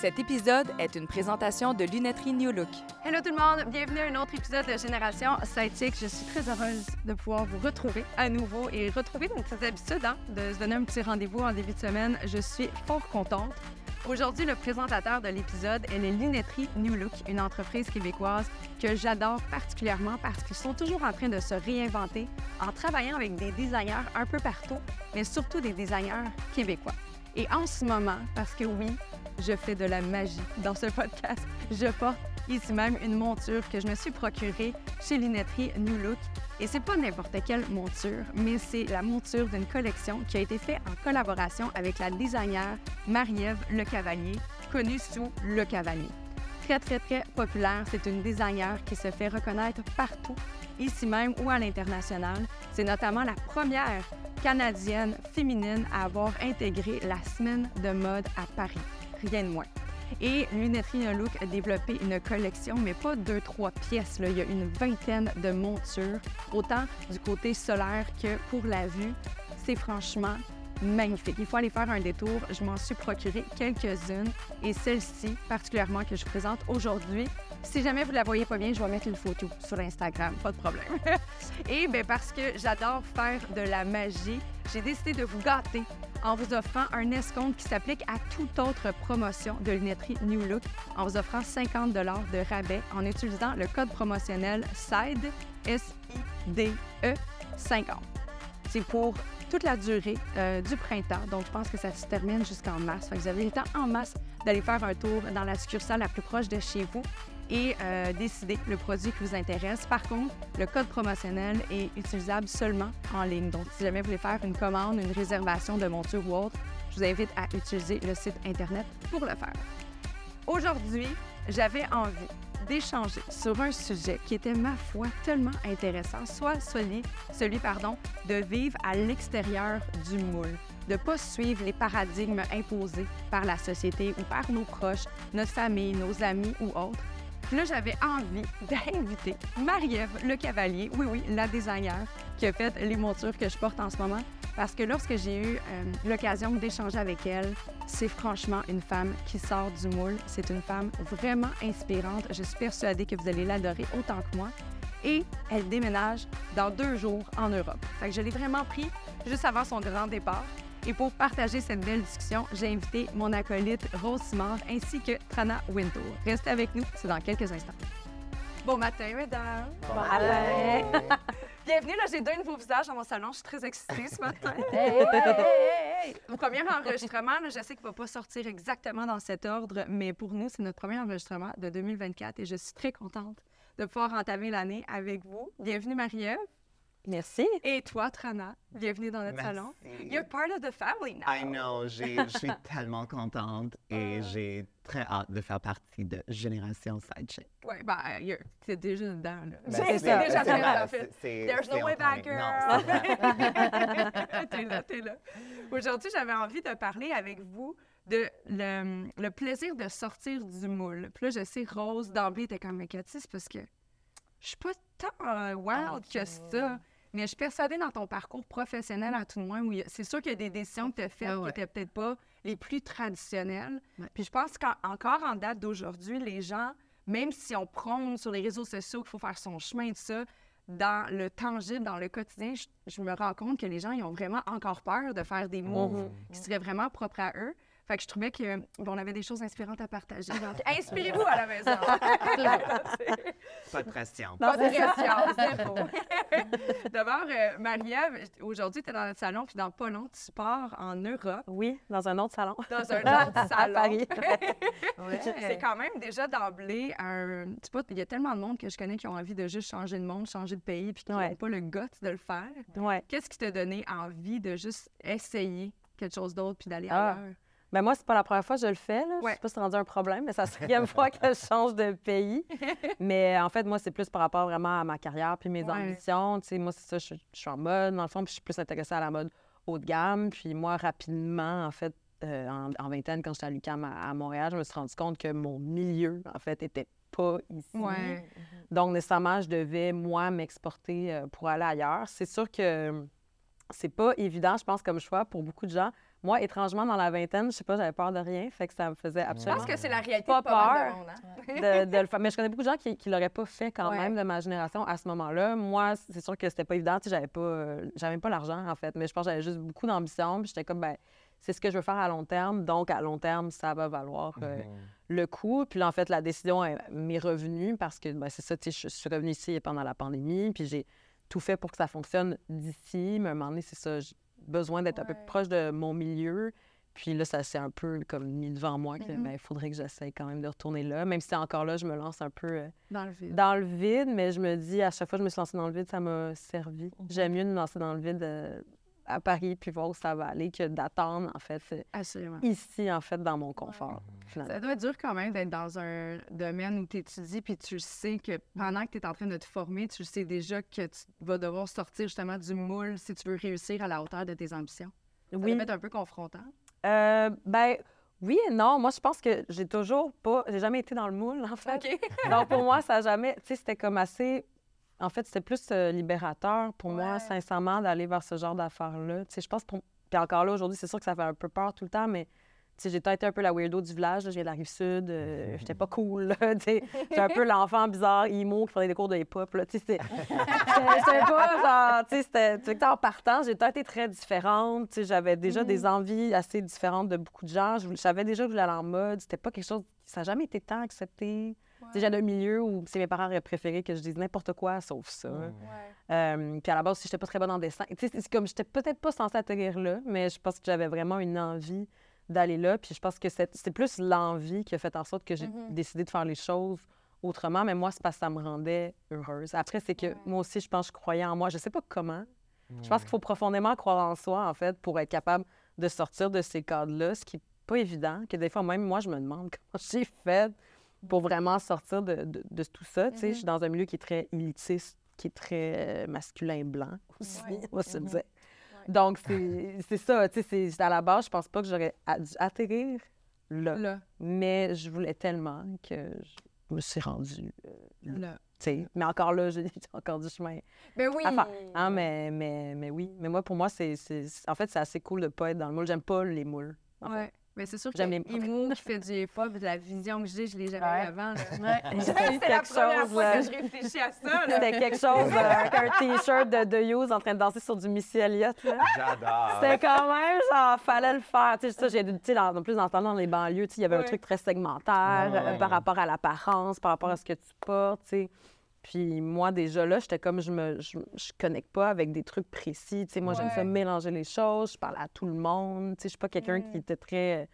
Cet épisode est une présentation de Lunetterie New Look. Hello tout le monde, bienvenue à un autre épisode de Génération Sidechick. Je suis très heureuse de pouvoir vous retrouver à nouveau et retrouver donc cette habitude hein, de se donner un petit rendez-vous en début de semaine. Je suis fort contente. Aujourd'hui, le présentateur de l'épisode est Lunetterie New Look, une entreprise québécoise que j'adore particulièrement parce qu'ils sont toujours en train de se réinventer en travaillant avec des designers un peu partout, mais surtout des designers québécois. Et en ce moment, parce que oui, je fais de la magie dans ce podcast, je porte ici même une monture que je me suis procurée chez Lunetterie New Look. Et c'est pas n'importe quelle monture, mais c'est la monture d'une collection qui a été faite en collaboration avec la designer Marie-Ève Le Cavalier, connue sous Le Cavalier. Très, très, très populaire. C'est une designer qui se fait reconnaître partout, ici même ou à l'international. C'est notamment la première canadienne féminine à avoir intégré la semaine de mode à Paris. Rien de moins. Et Lunetterie Look a développé une collection, mais pas deux, trois pièces. Il y a une vingtaine de montures, autant du côté solaire que pour la vue. C'est franchement magnifique. Il faut aller faire un détour. Je m'en suis procuré quelques-unes et celle-ci particulièrement que je vous présente aujourd'hui. Si jamais vous la voyez pas bien, je vais mettre une photo sur Instagram, pas de problème. et bien parce que j'adore faire de la magie, j'ai décidé de vous gâter en vous offrant un escompte qui s'applique à toute autre promotion de lunetterie New Look en vous offrant 50 de rabais en utilisant le code promotionnel SIDE, S-I-D-E 50. C'est pour toute la durée euh, du printemps. Donc, je pense que ça se termine jusqu'en mars. vous avez le temps en masse d'aller faire un tour dans la succursale la plus proche de chez vous et euh, décider le produit qui vous intéresse. Par contre, le code promotionnel est utilisable seulement en ligne. Donc, si jamais vous voulez faire une commande, une réservation de monture ou autre, je vous invite à utiliser le site Internet pour le faire. Aujourd'hui, j'avais envie d'échanger sur un sujet qui était, ma foi, tellement intéressant, soit celui, celui pardon, de vivre à l'extérieur du moule, de ne pas suivre les paradigmes imposés par la société ou par nos proches, notre famille, nos amis ou autres, là, j'avais envie d'inviter Marie-Ève Le Cavalier, oui, oui, la designer qui a fait les montures que je porte en ce moment. Parce que lorsque j'ai eu euh, l'occasion d'échanger avec elle, c'est franchement une femme qui sort du moule. C'est une femme vraiment inspirante. Je suis persuadée que vous allez l'adorer autant que moi. Et elle déménage dans deux jours en Europe. Fait que je l'ai vraiment pris juste avant son grand départ. Et pour partager cette belle discussion, j'ai invité mon acolyte Rose Simard ainsi que Trana Wintour. Restez avec nous, c'est dans quelques instants. Bon matin, mesdames. Bon matin. Bienvenue, là, j'ai deux nouveaux visages dans mon salon. Je suis très excitée ce matin. Mon premier enregistrement, là, je sais qu'il ne va pas sortir exactement dans cet ordre, mais pour nous, c'est notre premier enregistrement de 2024 et je suis très contente de pouvoir entamer l'année avec vous. Bienvenue, Marie-Ève. Merci. Et toi, Trana, bienvenue dans notre Merci. salon. You're part of the family now. I know, j'ai- je suis tellement contente et j'ai très hâte de faire partie de Génération Sidechick. Oui, ben, you're- t'es déjà dedans, là. Ben, C'est ça, déjà c'est dedans, en fait. c'est- c'est- There's c'est no way back, girl. C'est t'es là, t'es là. Aujourd'hui, j'avais envie de parler avec vous de le, le plaisir de sortir du moule. Puis là, je sais, Rose, d'emblée, était comme, mais Cathy, c'est parce que je suis pas tant euh, wild que ça. Mais je suis persuadée dans ton parcours professionnel, à tout le moins, où c'est sûr qu'il y a des décisions que tu as faites Ah ouais. qui n'étaient peut-être pas les plus traditionnelles. Ouais. Puis je pense qu'encore en date d'aujourd'hui, les gens, même si on prône sur les réseaux sociaux qu'il faut faire son chemin, tout ça, dans le tangible, dans le quotidien, je, je me rends compte que les gens, ils ont vraiment encore peur de faire des moves qui seraient vraiment propres à eux. Fait que je trouvais qu'on avait des choses inspirantes à partager. Donc, inspirez-vous à la maison. Pas de pression. Pas de pression, zéro. D'abord, euh, Marie-Ève, aujourd'hui, tu es dans notre salon, puis dans pas long, tu pars en Europe, Oui, dans un autre salon. dans un autre À salon. Paris. C'est quand même déjà d'emblée un. Tu sais pas, il y a tellement de monde que je connais qui ont envie de juste changer de monde, changer de pays, puis qui n'ont Ouais. pas le goût de le faire. Ouais. Qu'est-ce qui t'a donné envie de juste essayer quelque chose d'autre puis d'aller Ah. ailleurs? Ben moi, c'est pas la première fois que je le fais. Là. Je Ouais. sais pas si c'est rendu un problème, mais c'est la cinquième fois que je change de pays. Mais en fait, moi, c'est plus par rapport vraiment à ma carrière puis mes Ouais. ambitions. Tu sais, moi, c'est ça, je, je suis en mode, dans le fond, puis je suis plus intéressée à la mode haut de gamme. Puis moi, rapidement, en fait, euh, en, en vingtaine, quand j'étais à l'UQAM à, à Montréal, je me suis rendu compte que mon milieu, en fait, était pas ici. Ouais. Donc, nécessairement, je devais, moi, m'exporter euh, pour aller ailleurs. C'est sûr que euh, c'est pas évident, je pense, comme choix pour beaucoup de gens moi, étrangement, dans la vingtaine, je sais pas, j'avais peur de rien, fait que ça me faisait Je absolument pense que c'est la réalité Pas de pas mal peur. de monde, hein? de, de le faire. Mais je connais beaucoup de gens qui ne l'auraient pas fait quand Ouais. même de ma génération à ce moment-là. Moi, c'est sûr que c'était pas évident. Tu sais, J'avais pas, euh, j'avais pas l'argent, en fait. Mais je pense que j'avais juste beaucoup d'ambition. Puis j'étais comme, ben, c'est ce que je veux faire à long terme. Donc, à long terme, ça va valoir euh, le coup. Puis là, en fait, la décision elle, m'est revenue parce que ben, c'est ça, tu sais, je, je suis revenue ici pendant la pandémie. Puis j'ai tout fait pour que ça fonctionne d'ici. Mais à un moment donné, c'est ça, besoin d'être un peu plus proche de mon milieu. Puis là, ça s'est un peu comme mis devant moi que Mhm. ben, il faudrait que j'essaye quand même de retourner là. Même si encore là, je me lance un peu euh, Dans le vide. dans le vide, mais je me dis, à chaque fois que je me suis lancée dans le vide, ça m'a servi. J'aime mieux me lancer dans le vide euh, à Paris puis voir où ça va aller que d'attendre, en fait, euh, Assurément. ici, en fait, dans mon confort. Ça doit être dur quand même d'être dans un domaine où tu étudies puis tu sais que pendant que tu es en train de te former, tu sais déjà que tu vas devoir sortir justement du moule si tu veux réussir à la hauteur de tes ambitions. Ça Oui. doit être un peu confrontant. Euh, ben, oui et non. Moi, je pense que j'ai toujours pas... J'ai jamais été dans le moule, en fait. Donc, pour moi, ça a jamais... Tu sais, c'était comme assez... En fait, c'était plus euh, libérateur pour moi, sincèrement, d'aller vers ce genre d'affaires-là. Tu sais, je pense pour... Puis encore là, aujourd'hui, c'est sûr que ça fait un peu peur tout le temps, mais... Tu sais, j'ai peut-être été un peu la weirdo du village. là. Je viens de la Rive-Sud. euh, J'étais pas cool, là, tu sais. J'étais un peu l'enfant bizarre, emo, qui faisait des cours de hip-hop, là. Tu sais, c'était... J'étais pas genre... Tu sais, en partant, j'ai peut-être été très différente. Tu sais, j'avais déjà des envies assez différentes de beaucoup de gens. Je voulais- je savais déjà que je voulais aller en mode. C'était pas quelque chose... Ça n'a jamais été tant accepté. Tu sais, j'avais un milieu où c'est mes parents auraient préféré que je dise n'importe quoi sauf ça. Euh, puis à la base, si j'étais pas très bonne en dessin. C'est comme, j'étais peut-être pas censée atterrir là, mais je pense que j'avais vraiment une envie d'aller là. Puis je pense que c'est c'est plus l'envie qui a fait en sorte que j'ai Mhm. décidé de faire les choses autrement. Mais moi, c'est parce que ça me rendait heureuse. Après, c'est que Ouais. moi aussi, je pense que je croyais en moi. Je sais pas comment. Je pense qu'il faut profondément croire en soi, en fait, pour être capable de sortir de ces cadres-là, ce qui n'est pas évident. Que des fois, même moi, je me demande comment j'ai fait pour vraiment sortir de, de- de tout ça. Sais, Mhm. Je suis dans un milieu qui est très élitiste, qui est très euh, masculin blanc aussi, Ouais. on va se Mhm. dire. Donc, c'est ça. Tu sais, c'est- à la base, je pense pas que j'aurais dû atterrir là. Là, Mais je voulais tellement que je me suis rendue. euh, là. sais. Mais encore là, j'ai encore du chemin Ben oui. faire. Ah, mais, mais, mais oui. Mais moi, pour moi, c'est, en fait, c'est assez cool de pas être dans le moule. J'aime pas les moules. en fait. Ouais. Mais c'est sûr que J'aime les- Imo qui fait du hip-hop, de la vision que j'ai, je l'ai jamais Ouais. eu avant. J'ai C'est la première chose. fois euh, que je réfléchis à ça. C'était quelque chose euh, avec un T-shirt de The Hughes en train de danser sur du Missy Elliott. là. J'adore. C'était quand même, genre, fallait le faire. Tu sais, ça, j'ai, en plus, dans, dans les banlieues, il y avait un Ouais. truc très segmentaire Ouais. euh, par rapport à l'apparence, par rapport à ce que tu portes, tu sais. Puis moi, déjà là, j'étais comme, je me je, je connecte pas avec des trucs précis. Tu sais, moi, j'aime ça mélanger les choses. Je parle à tout le monde. Tu sais, je suis pas quelqu'un Mm. qui était très euh,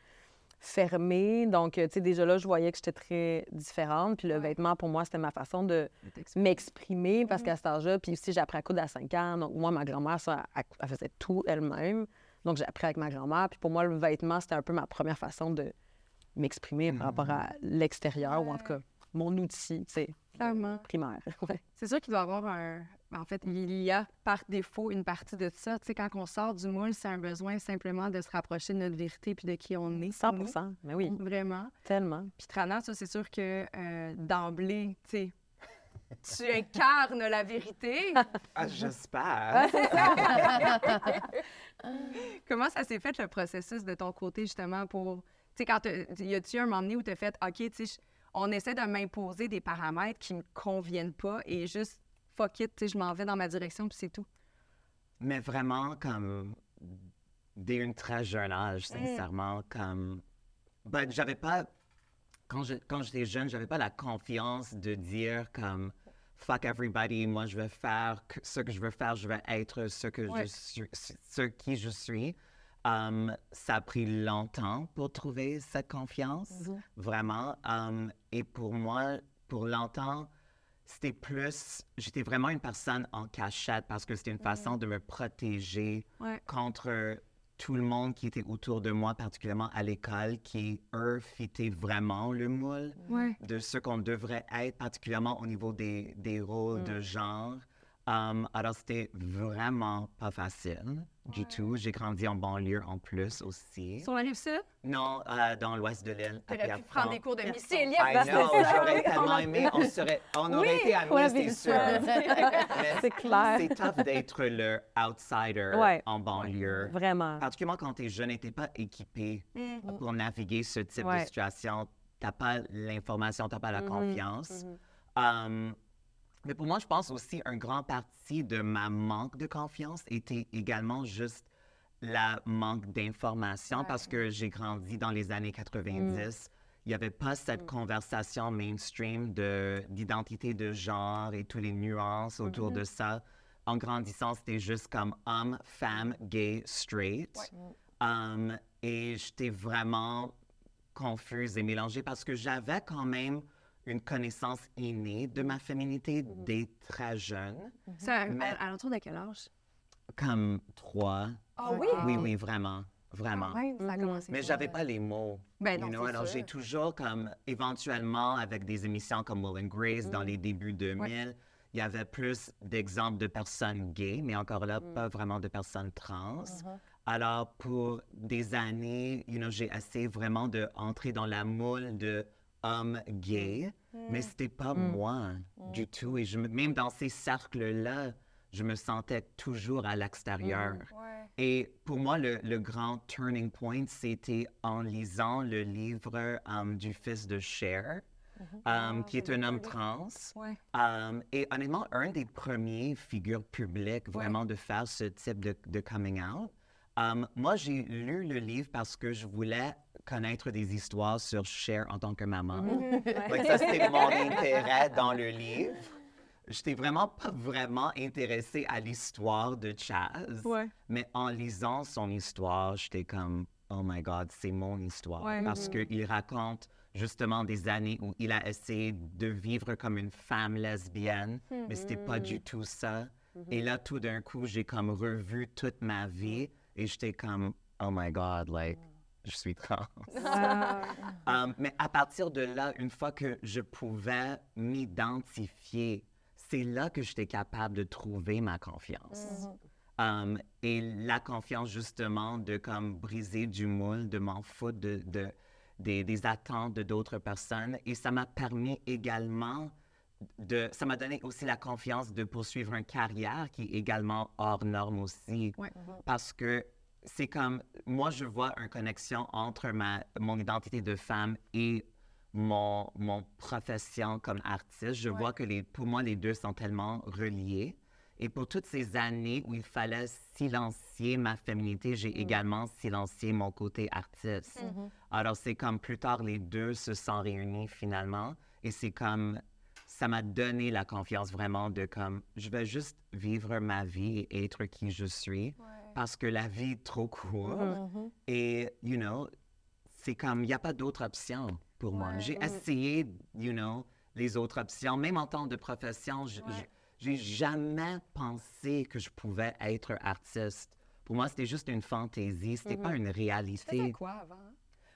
fermé. Donc, euh, tu sais, déjà là, je voyais que j'étais très différente. Puis le Ouais. vêtement, pour moi, c'était ma façon de m'exprimer parce qu'à cet âge-là, puis aussi, j'ai appris à coudre à 5 ans. Donc, moi, ma grand-mère, ça, elle, elle faisait tout elle-même. Donc, j'ai appris avec ma grand-mère. Puis pour moi, le vêtement, c'était un peu ma première façon de m'exprimer par rapport à l'extérieur, ou en tout cas, mon outil, tu sais, Clairement. primaire. Ouais. C'est sûr qu'il doit y avoir un. ben, En fait, il y a par défaut une partie de ça. Tu sais, quand on sort du moule, c'est un besoin simplement de se rapprocher de notre vérité puis de qui on est. 100 nous. Mais oui, Vraiment. tellement. Puis Trana, ça, c'est sûr que euh, d'emblée, tu sais, tu incarnes la vérité. Ah, J'espère. Comment ça s'est fait le processus de ton côté, justement, pour. Tu sais, quand y a-tu un moment donné où tu as fait, OK, tu sais, je- on essaie de m'imposer des paramètres qui me conviennent pas et juste, fuck it, je m'en vais dans ma direction puis c'est tout. Mais vraiment, comme, dès un très jeune âge, sincèrement, comme, ben, j'avais pas, quand je- quand j'étais jeune, j'avais pas la confiance de dire, comme, fuck everybody, moi, je vais faire ce que je veux faire, je vais être ce que Ouais. je suis, ce qui je suis. Um, ça a pris longtemps pour trouver cette confiance, vraiment. Um, et pour moi, pour longtemps, c'était plus, j'étais vraiment une personne en cachette parce que c'était une façon de me protéger Ouais. contre tout le monde qui était autour de moi, particulièrement à l'école, qui, eux, fitaient vraiment le moule Ouais. de ce qu'on devrait être, particulièrement au niveau des, des rôles de genre. Um, alors, c'était vraiment pas facile du tout. J'ai grandi en banlieue en plus aussi. Sur la rive sud, Non, euh, dans l'ouest de l'île. tu pu Pierrefonds. prendre des cours de Missy I know, j'aurais tellement aimé. On, serait, on aurait été amis, c'est sûr. C'est clair. C'est tough d'être le outsider Ouais. en banlieue. Vraiment. Particulièrement quand tu es jeune et tu pas équipé Mm. pour naviguer ce type de situation. Tu n'as pas l'information, tu n'as pas la Mhm, confiance. mhm. Um, mais pour moi, je pense aussi un grand parti de ma manque de confiance était également juste la manque d'information parce que j'ai grandi dans les années 90. Il n'y avait pas cette conversation mainstream de- d'identité de, genre et toutes les nuances autour de ça. En grandissant, c'était juste comme homme, femme, gay, straight. Um, et j'étais vraiment confuse et mélangée parce que j'avais quand même une connaissance innée de ma féminité dès très jeune, à, Mais- à, à l'entour de quel âge? comme trois. Ah oui? Oui, oui, vraiment, vraiment. Ouais, ça a commencé. Mais j'avais pas les mots. Ben you non, know, c'est Alors, j'ai toujours comme, éventuellement, avec des émissions comme Will and Grace dans les débuts 2000, il y avait plus d'exemples de personnes gays, mais encore là, pas vraiment de personnes trans. Alors, pour des années, you know, j'ai essayé vraiment d'entrer dans la moule de homme gay, mais c'était pas moi du tout. Et je, me- même dans ces cercles-là, je me sentais toujours à l'extérieur. Et pour moi, le, le grand turning point, c'était en lisant le livre um, du fils de Cher, um, qui est un homme trans. Ouais. Um, et honnêtement, un des premiers figures publiques vraiment de faire ce type de, de coming out. Um, moi, j'ai lu le livre parce que je voulais connaître des histoires sur Cher en tant que maman. Donc, ça, c'était mon intérêt dans le livre. J'étais vraiment pas vraiment intéressée à l'histoire de Chaz. Ouais. Mais en lisant son histoire, j'étais comme, oh my God, c'est mon histoire. Ouais. Parce qu'il raconte justement des années où il a essayé de vivre comme une femme lesbienne, mais c'était pas du tout ça. Et là, tout d'un coup, j'ai comme revu toute ma vie et j'étais comme, oh my God, like, je suis trans. Um, mais à partir de là, une fois que je pouvais m'identifier, c'est là que j'étais capable de trouver ma confiance. Um, et la confiance, justement, de comme briser du moule, de m'en foutre de, de- des, des attentes de d'autres personnes. Et ça m'a permis également de... Ça m'a donné aussi la confiance de poursuivre une carrière qui est également hors norme aussi. Ouais. Parce que c'est comme... Moi, je vois une connexion entre ma, mon identité de femme et mon, mon profession comme artiste. Je vois que les, pour moi, les deux sont tellement reliés. Et pour toutes ces années où il fallait silencier ma féminité, j'ai également silencié mon côté artiste. Alors, c'est comme plus tard, les deux se sont réunis finalement. Et c'est comme, ça m'a donné la confiance vraiment de comme, je vais juste vivre ma vie et être qui je suis. Parce que la vie est trop courte. Et, you know, c'est comme, il n'y a pas d'autre option pour moi. J'ai essayé, you know, les autres options. Même en tant que profession, je- j'ai jamais pensé que je pouvais être artiste. Pour moi, c'était juste une fantaisie, c'était pas une réalité. quoi avant?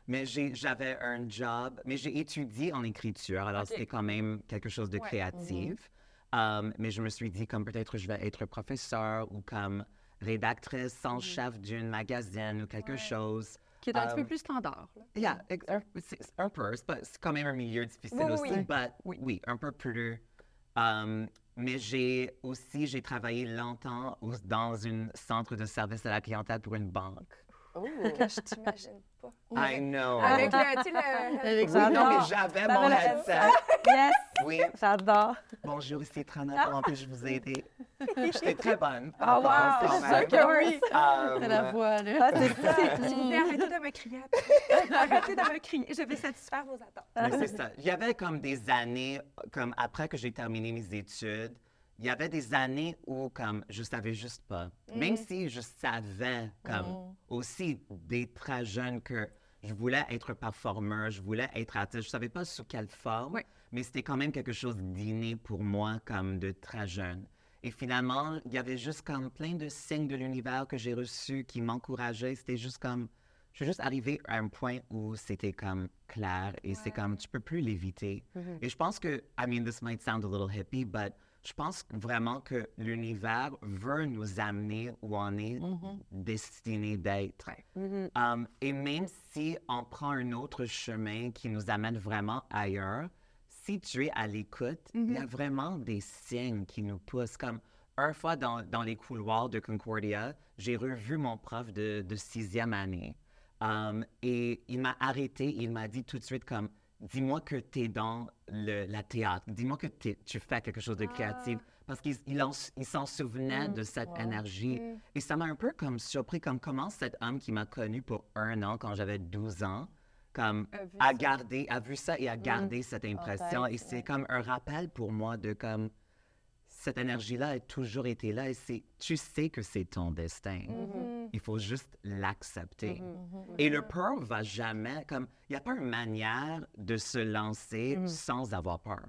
Mais j'avais un job, mais j'ai étudié en écriture, alors c'était quand même quelque chose de créatif. Um, mais je me suis dit, comme peut-être je vais être professeur ou comme rédactrice en chef d'une magazine ou quelque chose. Qui est un petit peu Um, plus standard. là. Yeah, un, un peu, c'est quand même un milieu difficile Oui, aussi, oui. but oui. un peu plus. Um, mais j'ai aussi, j'ai travaillé longtemps au- dans un centre de service à la clientèle pour une banque. Que je t'imagine pas. I know. Avec le, tu sais, le... Avec Oui, ça, non, mais j'avais mon headset. Yes, Oui, j'adore. bonjour, ici Trana, comment puis-je vous aider? J'étais très bonne. Ah, wow, quand c'est même. sûr que oui. Um, C'est la voix, là. Ah, c'est vous plaît, arrêtez de me crier. Arrêtez de me crier. Je vais satisfaire vos attentes. Mais c'est ça. Il y avait comme des années, comme après que j'ai terminé mes études, il y avait des années où comme je savais juste pas. Même si je savais comme aussi des très jeunes que je voulais être performeur, je voulais être artiste, je savais pas sous quelle forme, mais c'était quand même quelque chose d'inné pour moi comme de très jeune. Et finalement, il y avait juste comme plein de signes de l'univers que j'ai reçus qui m'encourageaient. C'était juste comme, je suis juste arrivée à un point où c'était comme clair et c'est comme tu peux plus l'éviter. Et je pense que, I mean, this might sound a little hippie, but je pense vraiment que l'univers veut nous amener où on est destiné d'être. Um, et même si on prend un autre chemin qui nous amène vraiment ailleurs, si tu es à l'écoute, il y a vraiment des signes qui nous poussent. Comme une fois dans, dans les couloirs de Concordia, j'ai revu mon prof de, de sixième année. Um, et il m'a arrêté, il m'a dit tout de suite comme, dis-moi que tu es dans le, la théâtre, dis-moi que tu fais quelque chose de créatif. Parce qu'il il en- il s'en souvenait de cette énergie. Et ça m'a un peu comme surpris, comme comment cet homme qui m'a connu pour un an quand j'avais 12 ans, comme A gardé, a vu ça et a gardé cette impression. Et c'est comme un rappel pour moi de comme cette énergie-là a toujours été là et c'est, tu sais que c'est ton destin. Il faut juste l'accepter. Et le peur va jamais, comme, il n'y a pas une manière de se lancer sans avoir peur.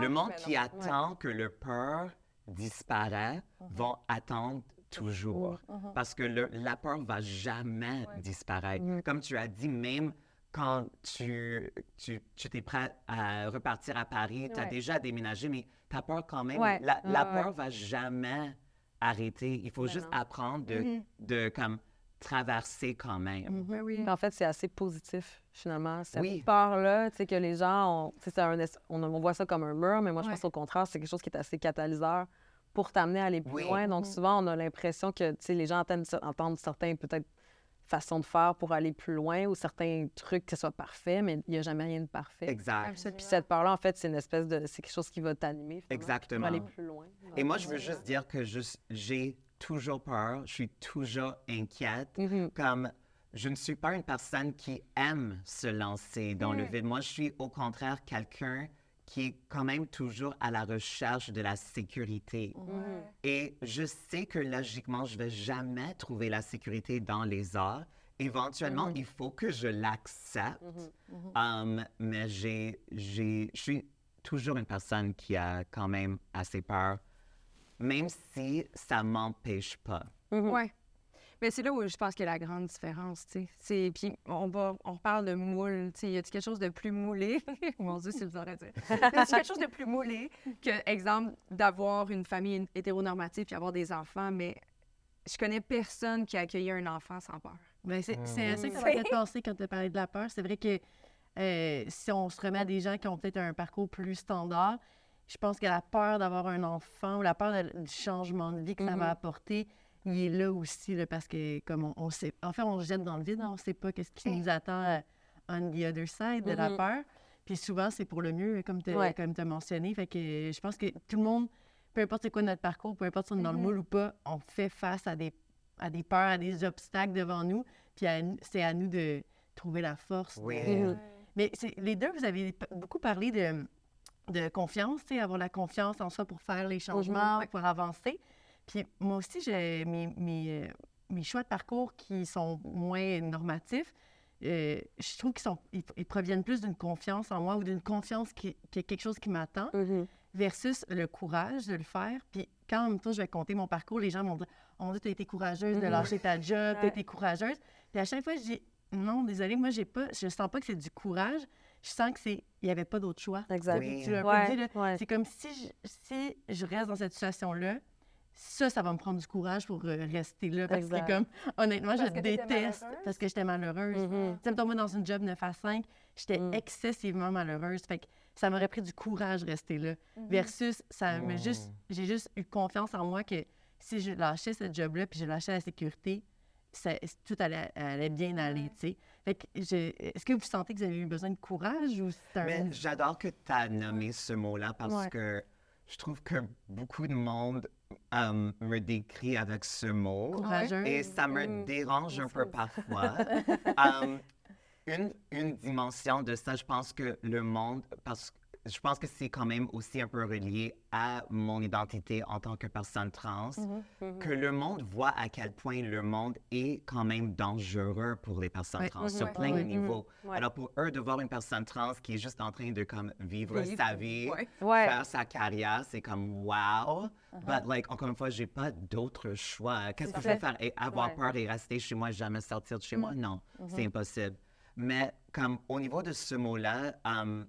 le monde qui attend que le peur disparaît vont attendre toujours. Parce que le- la peur va jamais disparaître. Comme tu as dit, même quand tu tu tu t'es prêt à repartir à Paris, tu as Ouais. déjà déménagé, mais ta peur quand même, Ouais. la, la Ouais, ouais. peur va jamais arrêter. Il faut Ben juste non. apprendre de, de comme traverser quand même. Oui, oui. Puis En fait, c'est assez positif, finalement. Cette Oui. peur-là, tu sais, que les gens, ont, un on, on voit ça comme un mur, mais moi, je pense au contraire, c'est quelque chose qui est assez catalyseur pour t'amener à aller plus Oui. loin. Donc, souvent, on a l'impression que, tu sais, les gens entendent, entendent certains, peut-être, façons de faire pour aller plus loin ou certains trucs que ce soit parfait, mais il n'y a jamais rien de parfait. Exact. Puis cette peur-là, en fait, c'est une espèce de... C'est quelque chose qui va t'animer, Exactement. Pour aller plus loin. Et moi, je veux juste dire que j'ai toujours peur, je suis toujours inquiète. Mhm. Comme je ne suis pas une personne qui aime se lancer dans le vide. Moi, je suis au contraire quelqu'un qui est quand même toujours à la recherche de la sécurité. Et je sais que logiquement, je vais jamais trouver la sécurité dans les arts. Éventuellement, il faut que je l'accepte. Um, mais j'ai, j'ai, je suis toujours une personne qui a quand même assez peur, même si ça m'empêche pas. Ouais. Mais c'est là où je pense qu'il y a la grande différence, tu sais. Puis on va on parle de moule, tu sais, y a quelque chose de plus moulé? Mon dieu, c'est bizarre à dire. Y a quelque chose de plus moulé que exemple d'avoir une famille hétéronormative puis avoir des enfants, mais je connais personne qui a accueilli un enfant sans peur? Ben, c'est c'est à ça que ça m'a fait penser quand tu as parlé de la peur. C'est vrai que euh, si on se remet à des gens qui ont peut-être un parcours plus standard, je pense que la peur d'avoir un enfant ou la peur de- du changement de vie que ça va apporter, il est là aussi, là, parce que comme on, on sait, en fait, on se jette dans le vide, on ne sait pas qu'est-ce qui nous attend euh, on the other side de la peur. Puis souvent, c'est pour le mieux, comme tu Ouais. as mentionné. Fait que je pense que tout le monde, peu importe c'est quoi notre parcours, peu importe si on est dans le moule ou pas, on fait face à des, à des peurs, à des obstacles devant nous. Puis c'est à nous de trouver la force. Oui. de- Mais les deux, vous avez beaucoup parlé de, de confiance, tu sais, avoir la confiance en soi pour faire les changements, pour avancer. Puis moi aussi, j'ai mes, mes, euh, mes choix de parcours qui sont moins normatifs. euh, je trouve qu'ils sont, ils, ils proviennent plus d'une confiance en moi ou d'une confiance qui, qu'il y a quelque chose qui m'attend Mhm. versus le courage de le faire. Puis quand en même temps, je vais compter mon parcours, les gens vont dire On dit, tu as été courageuse de lâcher ta job, tu as été courageuse. Puis à chaque fois, je dis Non, désolé, moi, j'ai pas, je sens pas que c'est du courage. Je sens que c'est, il n'y avait pas d'autre choix. Exact. Oui. Tu l'as Ouais, dit, là. ouais. C'est comme si je, si je reste dans cette situation-là, ça, ça va me prendre du courage pour euh, rester là. Parce Exact. que, comme, honnêtement, Parce je déteste parce que j'étais malheureuse. Mhm. Tu sais, mettons, moi, dans une job 9 à 5, j'étais Mm. excessivement malheureuse. Fait que ça m'aurait pris du courage de rester là. Versus, ça me juste, j'ai juste eu confiance en moi que si je lâchais ce job-là puis je lâchais la sécurité, ça- tout allait, allait bien aller, tu sais. Fait que, je- est-ce que vous sentez que vous avez eu besoin de courage ou c'est un... Mais j'adore que tu as nommé ce mot-là parce Ouais. que je trouve que beaucoup de monde euh, me décrit avec ce mot. courageux? Et ça me dérange un peu parfois. Um, une, une dimension de ça, je pense que le monde, parce que je pense que c'est quand même aussi un peu relié à mon identité en tant que personne trans, Mm-hmm. que le monde voit à quel point le monde est quand même dangereux pour les personnes Ouais. trans sur Ouais. plein de Ouais. niveaux. Ouais. Alors pour eux, de voir une personne trans qui est juste en train de comme vivre Vivre, sa vie, faire sa carrière, c'est comme wow. But like encore une fois, j'ai pas d'autre choix. Qu'est-ce que je vais faire? Et avoir Ouais. peur et rester chez moi, jamais sortir de chez moi? Non, Mm-hmm. c'est impossible. Mais comme au niveau de ce mot-là, um,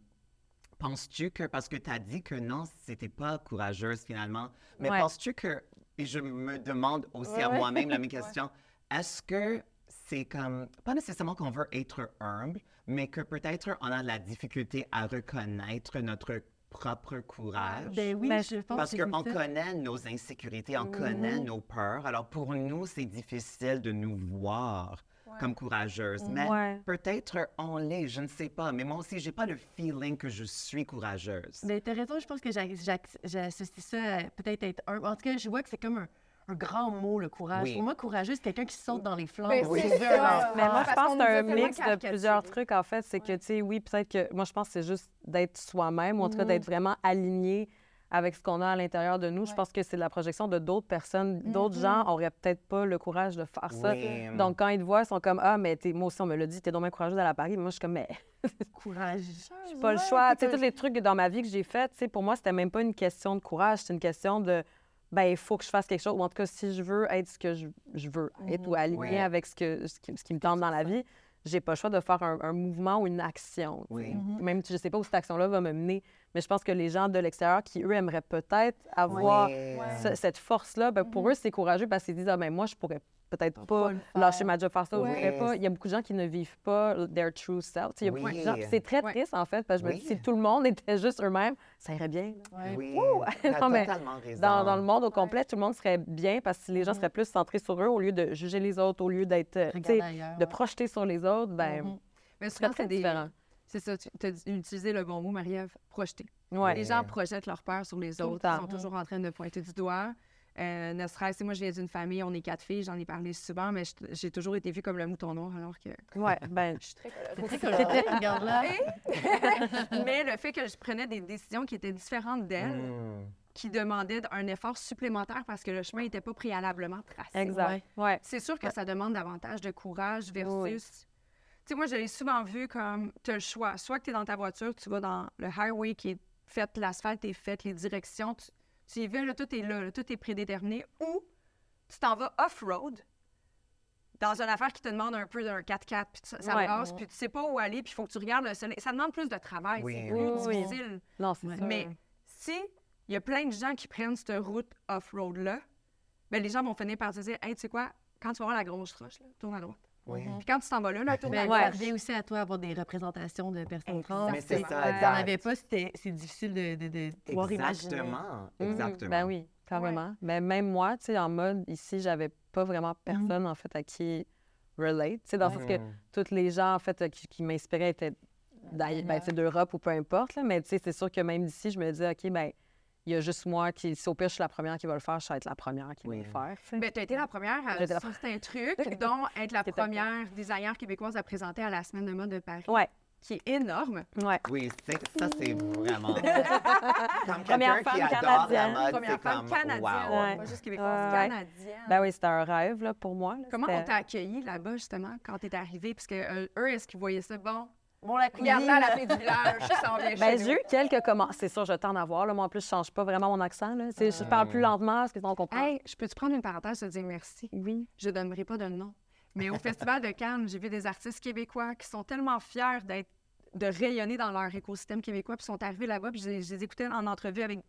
penses-tu que parce que tu as dit que non, c'était pas courageuse finalement, mais Ouais. penses-tu que et je me demande aussi à moi-même la même question, est-ce que c'est comme pas nécessairement qu'on veut être humble, mais que peut-être on a de la difficulté à reconnaître notre propre courage? Ben oui, Mais je pense Parce que c'est qu'on connaît nos insécurités, on connaît nos peurs. Alors pour nous, c'est difficile de nous voir comme courageuses. Mais Ouais. peut-être on l'est, je ne sais pas. Mais moi aussi, j'ai pas le feeling que je suis courageuse. Mais t'as raison, je pense que j'associe ça à peut-être être un. En tout cas, je vois que c'est comme un, un grand mot, le courage. Oui. Pour moi, courageux, c'est quelqu'un qui saute dans les flammes. Ben, ça. Mais moi, je pense que c'est un mix de plusieurs trucs, en fait. C'est que, tu sais, oui, peut-être que. Moi, je pense que c'est juste d'être soi-même, ou en tout cas Mm-hmm. d'être vraiment aligné avec ce qu'on a à l'intérieur de nous. Je pense que c'est de la projection de d'autres personnes. D'autres Mm-hmm. gens auraient peut-être pas le courage de faire ça. Oui. Donc, quand ils te voient, ils sont comme Ah, mais t'es- moi aussi, on me l'a dit, t'es donc bien courageuse à la Paris. Moi, je suis comme Mais Courage. j'ai pas le choix. Tu sais, tous les trucs dans ma vie que j'ai sais, pour moi, c'était même pas une question de courage, c'est une question de ben il faut que je fasse quelque chose ou en tout cas si je veux être ce que je, je veux être ou aligné Ouais. avec ce que ce qui, ce qui me tente dans la vie, j'ai pas le choix de faire un, un mouvement ou une action. tu sais. Oui. Même si je sais pas où cette action-là va me mener, mais je pense que les gens de l'extérieur qui eux aimeraient peut-être avoir Oui. ce- cette force-là, ben, pour eux c'est courageux parce qu'ils disent ah ben moi je pourrais peut-être pas, lâcher ma job faire ça Ouais. pas. Il y a beaucoup de gens qui ne vivent pas their true self. Il y a beaucoup de gens-. C'est très triste en fait parce que je me Oui. dis si tout le monde était juste eux-mêmes, ça irait bien. là. Oui, t'as Non, mais totalement raison. Dans, dans le monde au complet, tout le monde serait bien parce que les Mm-hmm. gens seraient plus centrés sur eux au lieu de juger les autres, au lieu d'être, euh, de projeter sur les autres, ben. Mais ce souvent, serait très c'est des... différent. C'est ça, tu as utilisé le bon mot, Marie-Ève, projeter. Ouais. Les gens projettent leur peur sur les le autres. Ils sont toujours en train de pointer du doigt. Euh, ne serait-ce, moi, je viens d'une famille, on est quatre filles, j'en ai parlé souvent, mais j'ai toujours été vue comme le mouton noir, alors que. Ouais, ben, Je suis très colorée. Regarde là. mais le fait que je prenais des décisions qui étaient différentes d'elles, Mm. qui demandaient un effort supplémentaire parce que le chemin n'était pas préalablement tracé. exact. Ouais. C'est sûr que ça demande davantage de courage versus. Oui. Tu sais, moi, je l'ai souvent vu comme tu as le choix. Soit que tu es dans ta voiture, tu vas dans le highway qui est fait, l'asphalte est fait, les directions, tu, tu y vas, là, tout est là, là, tout est prédéterminé. Ou tu t'en vas off-road dans une affaire qui te demande un peu d'un 4x4, puis ça, ça Ouais. puis tu sais pas où aller, puis il faut que tu regardes le soleil. Ça demande plus de travail, Oui. c'est plus Oui, oui. difficile. Non. Mais si il y a plein de gens qui prennent cette route off-road-là, ben les gens vont finir par se dire Hey, tu sais quoi, quand tu vas voir la grosse roche, là, tourne à droite. Oui. Puis quand tu t'en vas là, là, tourne à Ben, gauche. Ça revient aussi à toi avoir des représentations de personnes trans. Mais c'est Si ça, exact. avais pas, c'était- c'est difficile de, de, de pouvoir imaginer. Exactement. Mhm. Exactement. Ben oui, carrément. Ben, même moi, tu sais, en mode, ici, j'avais pas vraiment personne, en fait, à qui relate. Tu sais, dans le sens que Mhm. tous les gens, en fait, qui, qui m'inspiraient étaient ben, tu sais, d'Europe ou peu importe, là, mais tu sais, c'est sûr que même d'ici, je me dis, OK, ben il y a juste moi qui, si au pire, je suis la première qui va le faire, je vais être la première qui Oui. va le faire. tu sais. Ben, tu as été la première à la certains trucs, dont être la première designer québécoise à présenter à la Semaine de mode de Paris, Ouais, qui est énorme. ouais. Oui, c'est- ça, c'est vraiment. Comme Première quelqu'un qui femme adore la canadienne. mode, Première c'est femme comme, canadienne, wow. Ouais. pas juste québécoise, canadienne. Ben oui, c'était un rêve là, pour moi. là. Comment C'était- on t'a accueilli là-bas, justement, quand tu es arrivée? Parce que euh, eux, est-ce qu'ils voyaient ça? Bon, Bon, la regarde là, la fille du village, qui s'en vient Ben, chez j'ai eu quelques commentaires. C'est sûr, je tente d'en avoir. Là. Moi, en plus, je change pas vraiment mon accent. Là. Je parle plus lentement, parce que on comprend. Hey, je peux-tu prendre une parenthèse et te dire merci? Oui. Je donnerai pas de nom. Mais au Festival de Cannes, j'ai vu des artistes québécois qui sont tellement fiers d'être de rayonner dans leur écosystème québécois, puis sont arrivés là-bas, puis je, les- je les écoutais en entrevue avec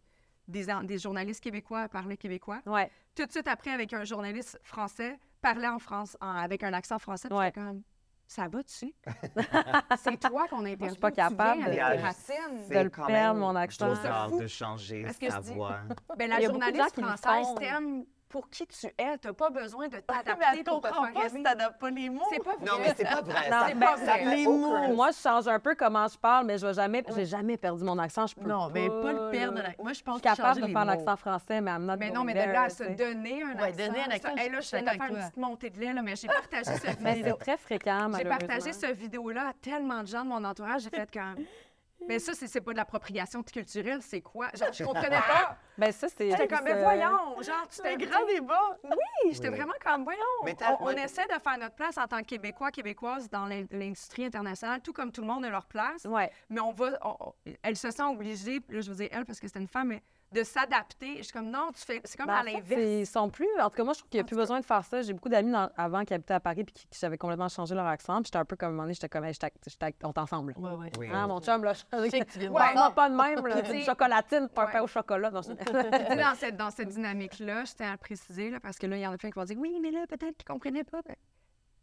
des, en- des journalistes québécois parler québécois. Ouais. Tout de suite après, avec un journaliste français, parlait en France, en- avec un accent français, puis Ouais. comme... Ça va-tu? c'est toi qu'on interviewe. suis pas tu viens capable de- racines? C'est de le perdre, même mon accent. bizarre de changer Parce que sa je dis- voix. Ben, la Il y a beaucoup de gens journaliste française t'aime pour qui tu es. T'as pas besoin de Mais t'adapter elle pour te faire pas aimer. si pas les mots. C'est pas vrai. Non, mais c'est pas vrai. Non, ben, pas ça vrai. Les mots. Moi, je change un peu comment je parle, mais je vais jamais, jamais perdu mon accent. Je peux Non, mais pas le perdre. la- Moi, je Je pense suis que capable de faire l'accent français, mais not Mais non, mais de là à tu se donner un accent. donner un accent, Hey, là, je je suis viens de d'accord faire une petite montée de lait, là, mais j'ai partagé cette Mais vidéo. c'est très fréquent, J'ai partagé cette vidéo-là à tellement de gens de mon entourage. J'ai fait comme... Mais ça, c'est pas de l'appropriation culturelle, c'est quoi? Genre, je comprenais pas. Ben ça, c'est... J'étais comme, mais euh, voyons, genre, tu C'était t'es grand débat. Oui, j'étais Oui. vraiment comme, voyons, Mais t'as- on, on essaie de faire notre place en tant que Québécois, Québécoises dans l'in- l'industrie internationale, tout comme tout le monde a leur place. Ouais. Mais on va, on- on- elle se sent obligée, là, je veux dire elle parce que c'était une femme, mais de s'adapter. Je suis comme, non, tu fais, c'est comme Ben, à l'inverse. Ils sont plus. En tout cas, moi, je trouve qu'il n'y a plus cas. besoin de faire ça. J'ai beaucoup d'amis dans- avant qui habitaient à Paris puis qui, qui avaient complètement changé leur accent. Puis j'étais un peu comme, à un moment donné, j'étais comme, hey, on est ensemble. Ouais, ouais. Oui. Hein, mon chum, là, je sais que tu viens de Ouais. Parle-moi pas de même, là. Une chocolatine, pas Ouais. au chocolat. Non, dans cette, dans cette dynamique-là, je tiens à le préciser, là, parce que là, il y en a plein qui vont dire Oui, mais là, peut-être qu'ils ne comprenaient pas. Ben,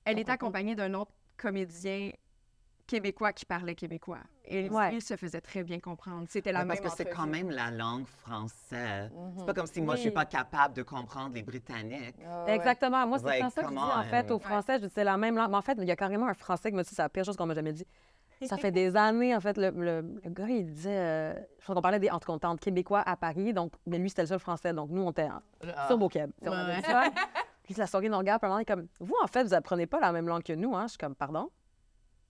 Elle était accompagnée d'un autre comédien québécois qui parlait québécois. Et Ouais. il se faisait très bien comprendre. C'était la Ouais, parce même que c'est quand même la langue française. C'est pas comme si moi, je suis Oui. pas capable de comprendre les Britanniques. Exactement. Moi, c'est Like, ça que je dis, en on. fait, au français, je dis c'est la même langue. Mais en fait, il y a carrément un français qui m'a dit c'est la pire chose qu'on m'a jamais dit. Ça fait des années, en fait, le, le- le gars, il disait, euh, je crois qu'on parlait des entre, on entre Québécois à Paris, donc, mais lui, c'était le seul français, donc nous, on était en- Ah. sur Beauqueb. On Ouais. Puis la soirée nous regarde, puis moment, donné, comme, vous, en fait, vous apprenez pas la même langue que nous, hein? Je suis comme, pardon?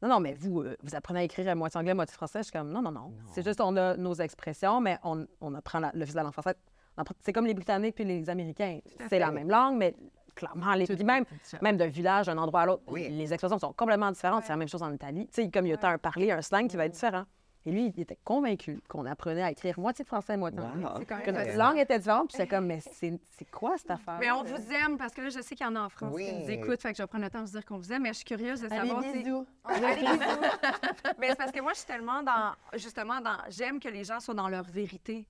Non, non, mais vous, euh, vous apprenez à écrire à moitié anglais, moitié français. Je suis comme, non, non, non. C'est juste, on a nos expressions, mais on, on apprend la, le française. On apprend- C'est comme les Britanniques puis les Américains. C'est la même langue, mais clairement, les, puis même, même d'un village, d'un endroit à l'autre, Oui. les expressions sont complètement différentes. C'est la même chose en Italie. Tu sais, comme il y a un parler, un slang qui va être différent. Et lui, il était convaincu qu'on apprenait à écrire moitié français, moitié anglais. Wow. C'est quand même Que notre langue était différente, puis j'étais comme, mais c'est c'est quoi cette affaire? Mais on vous aime parce que là, je sais qu'il y en a en France qui nous écoutent, fait que je vais prendre le temps de vous dire qu'on vous aime, mais je suis curieuse de Allez, savoir. si- bisous. Allez, bisous. mais c'est parce que moi, je suis tellement dans. Justement, dans. J'aime que les gens soient dans leur vérité,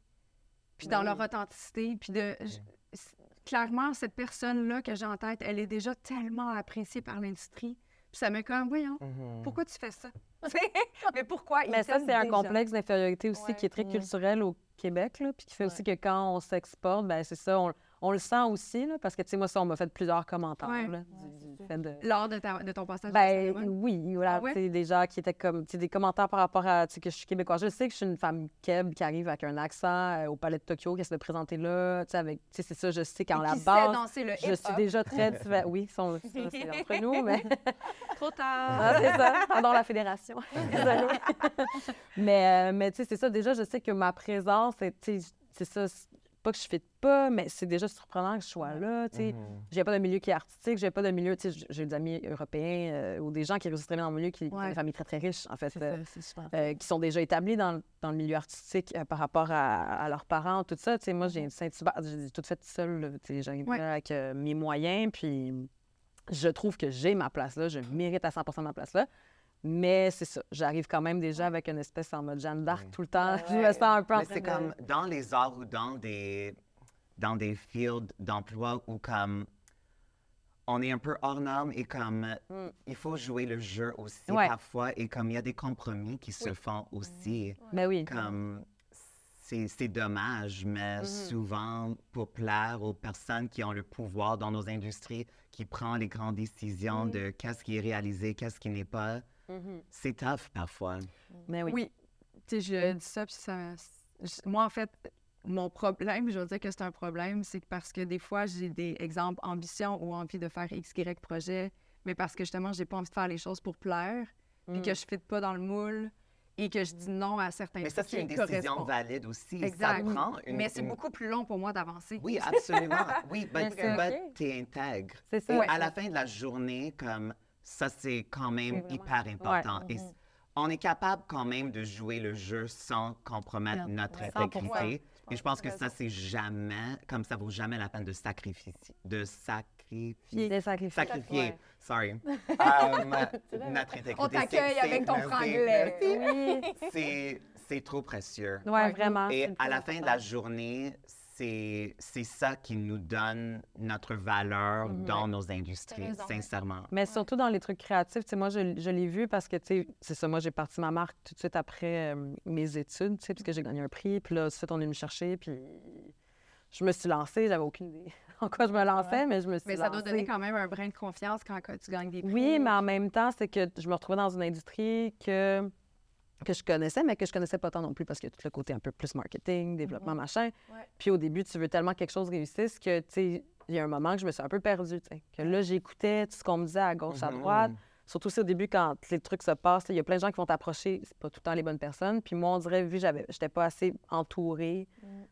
puis dans leur authenticité, puis de. Clairement, cette personne-là que j'ai en tête, elle est déjà tellement appréciée par l'industrie. Puis ça me comme, voyons, Mhm. pourquoi tu fais ça? mais pourquoi? Ils Mais ça, c'est un déjà? complexe d'infériorité aussi Ouais. qui est très culturel au Québec, là, puis qui fait aussi que quand on s'exporte, ben c'est ça, on, on le sent aussi, là, parce que, tu sais, moi, ça, on m'a fait plusieurs commentaires, Ouais. là, du- du fait de... Lors de, ta- de ton passage au Ben cinéma. oui, voilà, Ah des gens qui étaient comme, tu sais, des commentaires par rapport à, tu sais, que je suis québécoise. Je sais que je suis une femme keb qui arrive avec un accent euh, au Palais de Tokyo, qui essaie de présenter là, tu sais, avec, tu sais, c'est ça, je sais qu'en la base, le je suis déjà très. Oui, c'est entre nous, mais... Trop tard. Ah, c'est ça, pendant la fédération. Désolée. mais euh, mais tu sais, c'est ça. Déjà, je sais que ma présence, c'est tu sais, c'est ça. Pas que je fais pas, mais c'est déjà surprenant que je sois là. Tu sais, Mhm. j'ai pas de milieu qui est artistique, j'ai pas de milieu. Tu sais, j'ai des amis européens euh, ou des gens qui réussissent très bien dans le milieu, qui Ouais. des familles très très riches, en fait. C'est euh, ça, c'est super. euh, qui sont déjà établis dans, le- dans le milieu artistique euh, par rapport à, à leurs parents, tout ça. Tu sais, moi, j'ai une Saint-Hubert, j'ai tout fait seule. Tu sais, Ouais. là avec euh, mes moyens, puis je trouve que j'ai ma place là, je mérite à 100% ma place là. Mais c'est ça, j'arrive quand même déjà avec une espèce en mode Jeanne d'Arc tout le temps. Ouais, Je me sens un peu en Mais c'est de- comme dans les arts ou dans des, dans des fields d'emploi où comme on est un peu hors norme et comme Mm. il faut jouer le jeu aussi Ouais. parfois et comme il y a des compromis qui se font aussi. Ben oui. Comme c'est c'est dommage, mais Mhm. souvent pour plaire aux personnes qui ont le pouvoir dans nos industries, qui prennent les grandes décisions Mhm. de qu'est-ce qui est réalisé, qu'est-ce qui n'est pas, Mhm. c'est tough parfois. Ben oui. Oui. Tu sais, je dis ça, puis ça. Moi, en fait, mon problème, je veux dire que c'est un problème, c'est parce que des fois, j'ai des exemples ambition ou envie de faire X, Y projet, mais parce que justement, j'ai pas envie de faire les choses pour plaire, puis Mm. que je ne pas dans le moule et que je dis non à certains Mais ça, c'est une décision valide aussi. Exact. Ça prend une, Mais c'est une- beaucoup plus long pour moi d'avancer. Oui, absolument. Oui, Mais but, OK. t'es intègre. C'est Et ça. à la fin de la journée, comme ça, c'est quand même vraiment- hyper important. Et Mhm. c- on est capable quand même de jouer le jeu sans compromettre notre Ouais. intégrité. 100%. Et je pense que ça, c'est jamais, comme ça vaut jamais la peine de sacrifier, de sacrifier, sacrifier, Ouais. sorry, um, notre intégrité. On t'accueille C'est- avec ton c'est- franglais. Oui. C'est c'est trop précieux. Ouais, vraiment. Et à la fin de la journée, c'est c'est ça qui nous donne notre valeur Mhm. dans nos industries, sincèrement. Mais surtout dans les trucs créatifs, tu sais, moi, je, je l'ai vu parce que, tu sais, c'est ça, moi, j'ai parti ma marque tout de suite après euh, mes études, tu sais, parce que j'ai gagné un prix. Puis là, tout de suite, on est venu me chercher, puis je me suis lancée. J'avais aucune idée en quoi je me lançais, mais je me suis Mais ça doit donner quand même un brin de confiance quand que tu gagnes des prix. Oui, mais en même temps, c'est que je me retrouvais dans une industrie que, que je connaissais, mais que je connaissais pas tant non plus parce qu'il y a tout le côté un peu plus marketing, développement, machin. Ouais. Puis au début, tu veux tellement que quelque chose réussisse que, tu sais, il y a un moment que je me suis un peu perdue, tu sais. Que là, j'écoutais tout ce qu'on me disait à gauche, à Mhm. droite. Surtout aussi au début, quand les trucs se passent, il y a plein de gens qui vont t'approcher, c'est pas tout le temps les bonnes personnes. Puis moi, on dirait, vu que j'avais, j'étais pas assez entourée,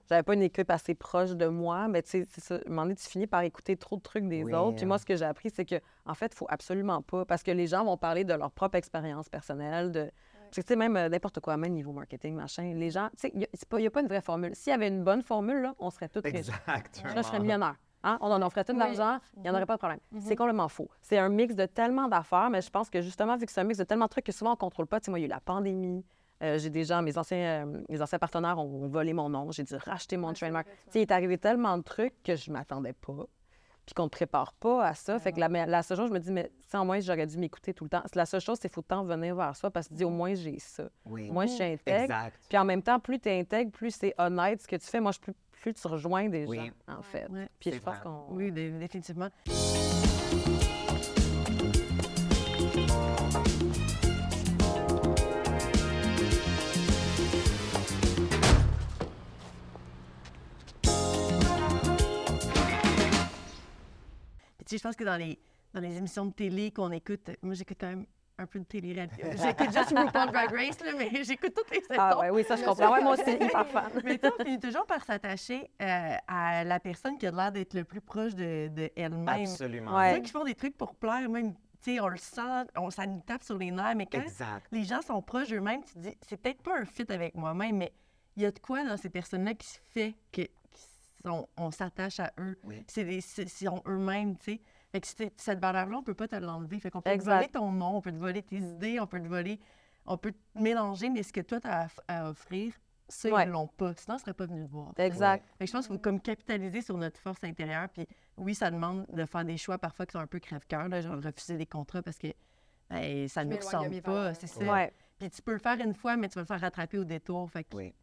j'avais pas une équipe assez proche de moi, mais tu sais, c'est ça, à un moment donné, tu finis par écouter trop de trucs des Oui, autres. Puis moi, hein. ce que j'ai appris, c'est que en fait, il faut absolument pas, parce que les gens vont parler de leur propre expérience personnelle, de... Parce que, tu sais, même euh, n'importe quoi, même niveau marketing, machin, les gens, tu sais, il n'y a, pas une vraie formule. S'il y avait une bonne formule, là, on serait tous riches. Exactement. Là, je serais millionnaire. Hein? On en offrait tout de Oui. l'argent, il n'y en aurait pas de problème. C'est complètement faux. C'est un mix de tellement d'affaires, mais je pense que justement, vu que c'est un mix de tellement de trucs que souvent on ne contrôle pas, tu sais, moi, il y a eu la pandémie. euh, j'ai des gens, mes anciens, euh, mes anciens partenaires ont, ont volé mon nom. J'ai dû racheter mon trademark. Tu sais, il est arrivé tellement de trucs que je ne m'attendais pas. Puis qu'on ne te prépare pas à ça. Fait que la, la seule chose, je me dis, mais sans moins, j'aurais dû m'écouter tout le temps. La seule chose, c'est qu'il faut tant venir vers soi parce que tu dis, au moins, j'ai ça. Oui. Moi, je suis intègre. Exact. Puis en même temps, plus tu es intègre, plus c'est honnête ce que tu fais. Moi, je, plus, plus tu rejoins des Oui. gens, en fait. Ouais. Puis je pense qu'on. Oui, dé- définitivement. Sais, je pense que dans les, dans les émissions de télé qu'on écoute, moi, j'écoute quand même un peu de télé-réalité. J'écoute juste RuPaul Drag Race, là, mais j'écoute toutes les saisons. Ah, ouais, oui, ça, je comprends. Ouais, moi aussi, hyper fan. Mais tu sais, on finit toujours par s'attacher euh, à la personne qui a l'air d'être le plus proche de, de elle-même. Absolument. Ouais. Ceux qui font des trucs pour plaire, même, tu sais, on le sent, on, ça nous tape sur les nerfs, mais quand Exact. les gens sont proches d'eux-mêmes, tu te dis, c'est peut-être pas un fit avec moi-même, mais il y a de quoi dans ces personnes-là qui se fait que on s'attache à eux. Oui. C'est des- c'est- c'est eux-mêmes, tu sais. Fait que c'est- cette valeur-là, on peut pas te l'enlever. Fait qu'on peut te voler ton nom, on peut te voler tes idées, on peut te voler, on peut te mélanger, mais ce que toi, tu as à, à offrir, ça, Ouais. ils l'ont pas. Sinon, ils seraient pas venus te voir. Exact. Fait que je pense qu'il faut comme capitaliser sur notre force intérieure. Puis oui, ça demande de faire des choix parfois qui sont un peu crève-cœur, là, genre refuser des contrats parce que ben, ça ne de ressemble pas. C'est ça. Ouais. Puis tu peux le faire une fois, mais tu vas le faire rattraper au détour. Fait que Oui.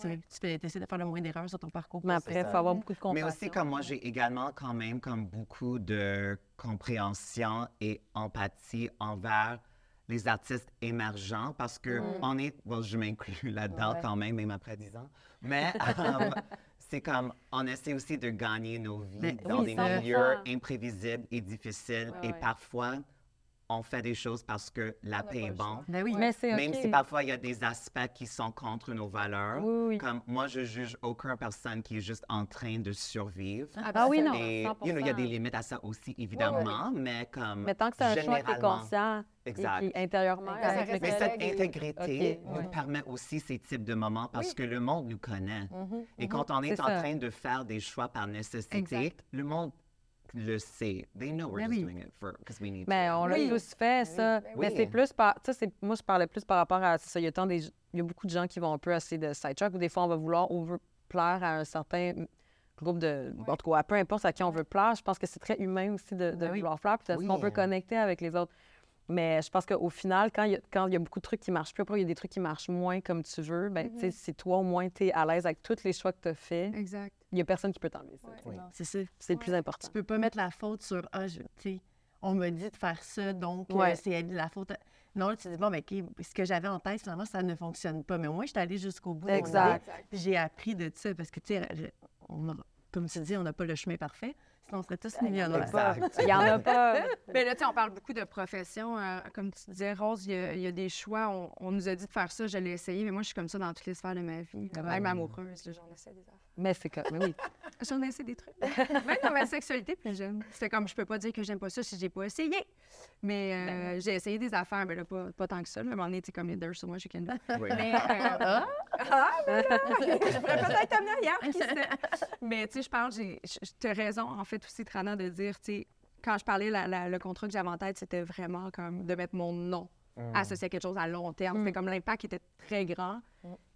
Tu, tu fais, essaies de faire le moins d'erreurs sur ton parcours. Mais après, il faut avoir beaucoup de Mais compassion. aussi, comme moi, j'ai également quand même comme beaucoup de compréhension et empathie envers les artistes émergents parce que on est, bon, je m'inclus là-dedans Ouais. quand même, même après 10 ans, mais euh, c'est comme, on essaie aussi de gagner nos vies Mais dans oui, des 100%. milieux imprévisibles et difficiles Ouais, et ouais. parfois, on fait des choses parce que la paix est bonne. Ben oui. Mais c'est OK. Même si parfois il y a des aspects qui sont contre nos valeurs, Oui, oui. comme moi je juge aucune personne qui est juste en train de survivre. Ah oui, non, Et 100%. you know, il y a des limites à ça aussi, évidemment, mais comme. Mais tant que c'est un choix qui est généralement- conscient et Exact. qui intérieurement Mais avec cette intégrité nous permet aussi ces types de moments parce que le monde nous connaît. Et quand on est, en ça. train de faire des choix par nécessité, Exact. le monde le sait. They know we're Ben just oui. doing it for because we need Mais to. on l'a Oui. tous fait, ça. Ben Mais oui. c'est plus par. Tu sais, moi, je parlais plus par rapport à. ça, il y a tant des. Il y a beaucoup de gens qui vont un peu essayer de sidetrack ou des fois, on va vouloir over plaire à un certain groupe de. En tout cas, peu importe à qui on veut plaire. Je pense que c'est très humain aussi de, de Ben oui. vouloir plaire. Puis qu'on peut connecter avec les autres? Mais je pense qu'au final, quand il, y a, quand il y a beaucoup de trucs qui marchent plus, après, il y a des trucs qui marchent moins comme tu veux, ben, tu sais, si toi, au moins, tu es à l'aise avec tous les choix que tu as faits, Exact. Il n'y a personne qui peut t'enlever ça. Ouais. C'est ça. C'est le plus important. Tu peux pas mettre la faute sur ah, je- tu sais, on m'a dit de faire ça, donc euh, c'est la faute. à- Non, là, tu te dis bon, ben, OK, ce que j'avais en tête, finalement, ça ne fonctionne pas. Mais au moins, je suis allée jusqu'au bout. Exact. puis J'ai appris de ça parce que, tu sais, on a- comme tu dis, on n'a pas le chemin parfait. Sinon, on serait tous millionnaires. Exact. Il n'y en a pas. Mais là, tu sais, on parle beaucoup de profession. euh, comme tu disais, Rose, il y, a- il y a des choix. On, on nous a dit de faire ça, je l'ai essayé, mais moi, je suis comme ça dans toutes les sphères de ma vie. Même amoureuse, j'en essaie des affaires. Mais c'est comme. Mais oui. J'en ai essayé des trucs. Même dans ma sexualité plus jeune. C'était comme, je peux pas dire que j'aime pas ça si j'ai pas essayé. Mais euh, j'ai essayé des affaires, mais là, pas, pas tant que ça. là. À un moment donné, tu sais, comme les much you can do. Oui. Mais, euh, ah, ben là, je pourrais peut-être amener ailleurs, qui sait. Mais tu sais, je parle, j'ai tu as raison, en fait, aussi, Trana, de dire, tu sais, quand je parlais, la- la- le contrat que j'avais en tête, c'était vraiment comme de mettre mon nom associé à quelque chose à long terme. C'était comme l'impact était très grand.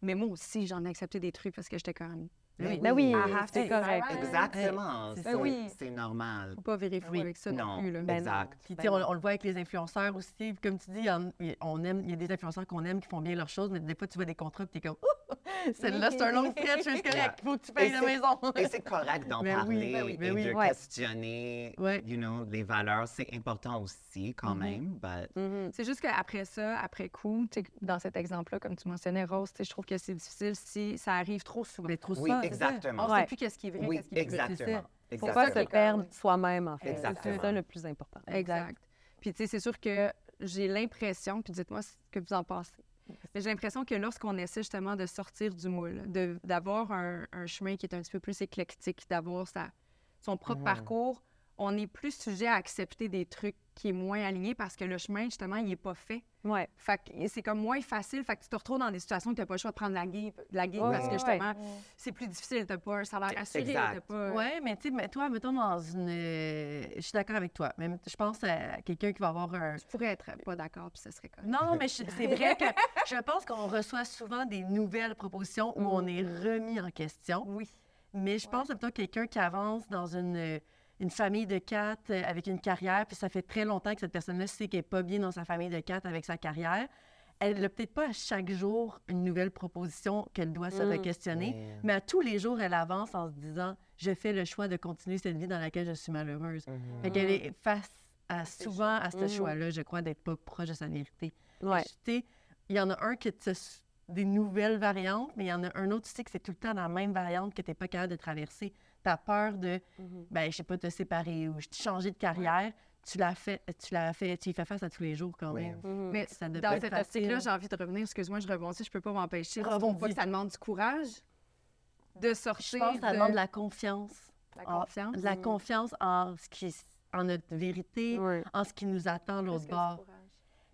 Mais moi aussi, j'en ai accepté des trucs parce que j'étais comme, Mais Mais oui, I have to c'est correct. Exactement. ça. Oui. c'est normal. faut pas Oui. avec ça non, Non, plus. Là. exact. Puis, tu sais, on, on le voit avec les influenceurs aussi. Comme tu dis, il y, en- il y- on aime, il y a des influenceurs qu'on aime qui font bien leurs choses, mais des fois, tu vois des contrats et tu es comme, Ouh, celle-là, c'est un long stretch, c'est correct, il faut que tu payes la maison. Et c'est correct d'en Ben oui, parler ben oui, ben et oui. de Ouais. questionner, Ouais. you know, les valeurs. C'est important aussi quand même, but Mhm. C'est juste qu'après ça, après coup, tu sais, dans cet exemple-là, comme tu mentionnais, Rose, tu sais, je trouve que c'est difficile si ça arrive trop souvent. Mais trop oui, souvent, c'est ça. Exactement. On ne sait plus qu'est-ce qui est vrai, Oui, qu'est-ce qui est plus exactement. Faut Exactement. pas se perdre soi-même, en fait. C'est ça le plus important. Exact. Puis, tu sais, c'est sûr que j'ai l'impression, puis dites-moi ce que vous en pensez, mais j'ai l'impression que lorsqu'on essaie justement de sortir du moule, de- d'avoir un, un chemin qui est un petit peu plus éclectique, d'avoir sa- son propre parcours, on est plus sujet à accepter des trucs qui est moins aligné parce que le chemin, justement, il n'est pas fait. Ouais. Fait que c'est comme moins facile. Fait que tu te retrouves dans des situations où tu n'as pas le choix de prendre la game, la Ouais, parce que ouais, justement, c'est plus difficile. Tu n'as pas un salaire assuré. Pas... Oui, mais tu sais, mais toi, mettons dans une. euh, Je suis d'accord avec toi. Même, je pense à quelqu'un qui va avoir un. Je pourrais être pas d'accord, puis ce serait correct. Non, mais je- c'est vrai que je pense qu'on reçoit souvent des nouvelles propositions où on est remis en question. Oui. Mais je pense plutôt quelqu'un qui avance dans une, euh, une famille de quatre euh, avec une carrière, puis ça fait très longtemps que cette personne-là sait qu'elle n'est pas bien dans sa famille de quatre avec sa carrière. Elle n'a peut-être pas à chaque jour une nouvelle proposition qu'elle doit se Mm. re-questionner, Oui. mais à tous les jours, elle avance en se disant Je fais le choix de continuer cette vie dans laquelle je suis malheureuse. Mhm. Fait qu'elle est face à, souvent à ce Mhm. choix-là, je crois, d'être pas proche de sa vérité. Ouais. Il y en a un qui te des nouvelles variantes, mais il y en a un autre, tu sais, que c'est tout le temps la même variante que tu n'es pas capable de traverser. Tu as peur de, Mhm. ben, je sais pas, te séparer ou changer de carrière. Tu l'as fait, tu l'as fait, tu y fais face à tous les jours quand même. Mhm. Mais Ça dans pas être cette facile. optique-là, j'ai envie de revenir. Excuse-moi, je rebondis, je peux pas m'empêcher. Rebondis. pas que ça demande du courage de sortir Je pense que ça de demande de la confiance. la en- confiance? De la confiance en ce qui en notre vérité, Ouais. en ce qui nous attend l'autre bord.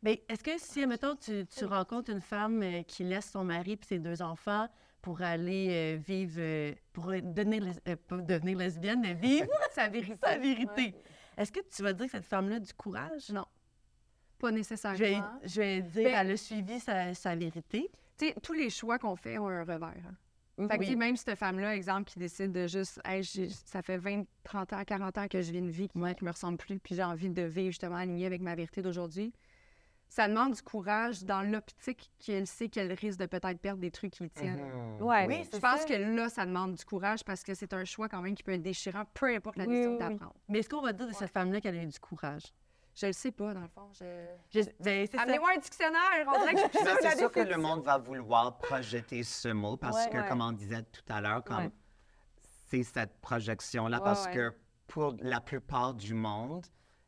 Mais est-ce que si, mettons, tu, tu rencontres une femme euh, qui laisse son mari et ses deux enfants pour aller euh, vivre, euh, pour euh, devenir lesbienne, mais vivre sa vérité. sa vérité, est-ce que tu vas dire que cette femme-là a du courage? Non. Pas Je vais, nécessairement. je vais dire, Ben- elle a suivi sa, sa vérité. Tu sais, tous les choix qu'on fait ont un revers. hein. Fait Oui. tu sais, même cette femme-là, exemple, qui décide de juste, Hey, ça fait 20, 30 ans, 40 ans que je vis une vie qui ne me ressemble plus, puis j'ai envie de vivre justement alignée avec ma vérité d'aujourd'hui. Ça demande du courage dans l'optique qu'elle sait qu'elle risque de peut-être perdre des trucs qui lui tiennent. Mhm. Ouais. Oui, Je pense ça. que là, ça demande du courage parce que c'est un choix quand même qui peut être déchirant, peu importe la décision oui, que oui. t'apprends. Mais est-ce qu'on va dire de cette femme-là qu'elle a eu du courage? Je le sais pas, dans le fond. Je... Je- ben. Amenez-moi un dictionnaire, on dirait que je suis c'est sûr que le monde va vouloir projeter ce mot parce Ouais, que, ouais. comme on disait tout à l'heure, comme Ouais. c'est cette projection-là, Ouais, parce ouais. que pour la plupart du monde,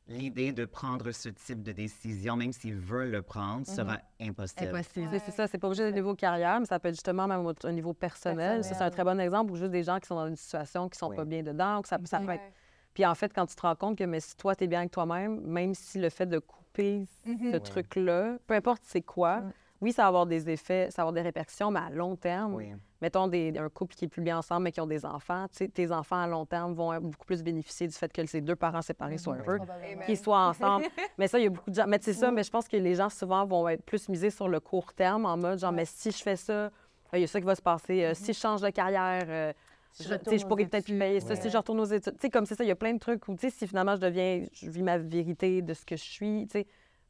l'idée de prendre ce type de décision, même s'ils veulent le prendre, sera impossible. Impossible. C'est c'est ça, c'est pas obligé au niveau carrière, mais ça peut être justement même au, au niveau personnel. Ça, c'est un très bon exemple où juste des gens qui sont dans une situation qui sont Oui. pas bien dedans, que ça, ça peut être... Ouais. Puis en fait, quand tu te rends compte que mais si toi, tu es bien avec toi-même, même si le fait de couper Mhm. ce Ouais. truc-là, peu importe c'est quoi, Mm. Oui, ça va avoir des effets, ça va avoir des répercussions, mais à long terme, Oui. mettons des, un couple qui est plus bien ensemble mais qui ont des enfants, tes enfants à long terme vont beaucoup plus bénéficier du fait que ces deux parents séparés soient heureux, qu'ils soient ensemble. mais ça, il y a beaucoup de gens. Mais c'est ça, mais je pense que les gens souvent vont être plus misés sur le court terme en mode genre, mais si je fais ça, euh, il y a ça qui va se passer. Euh, Si je change de carrière, euh, Si je, pourrais peut-être plus payer ça. ouais. Si je retourne aux études, tu sais, comme c'est ça, il y a plein de trucs où, tu sais, si finalement je deviens, je vis ma vérité de ce que je suis, tu sais.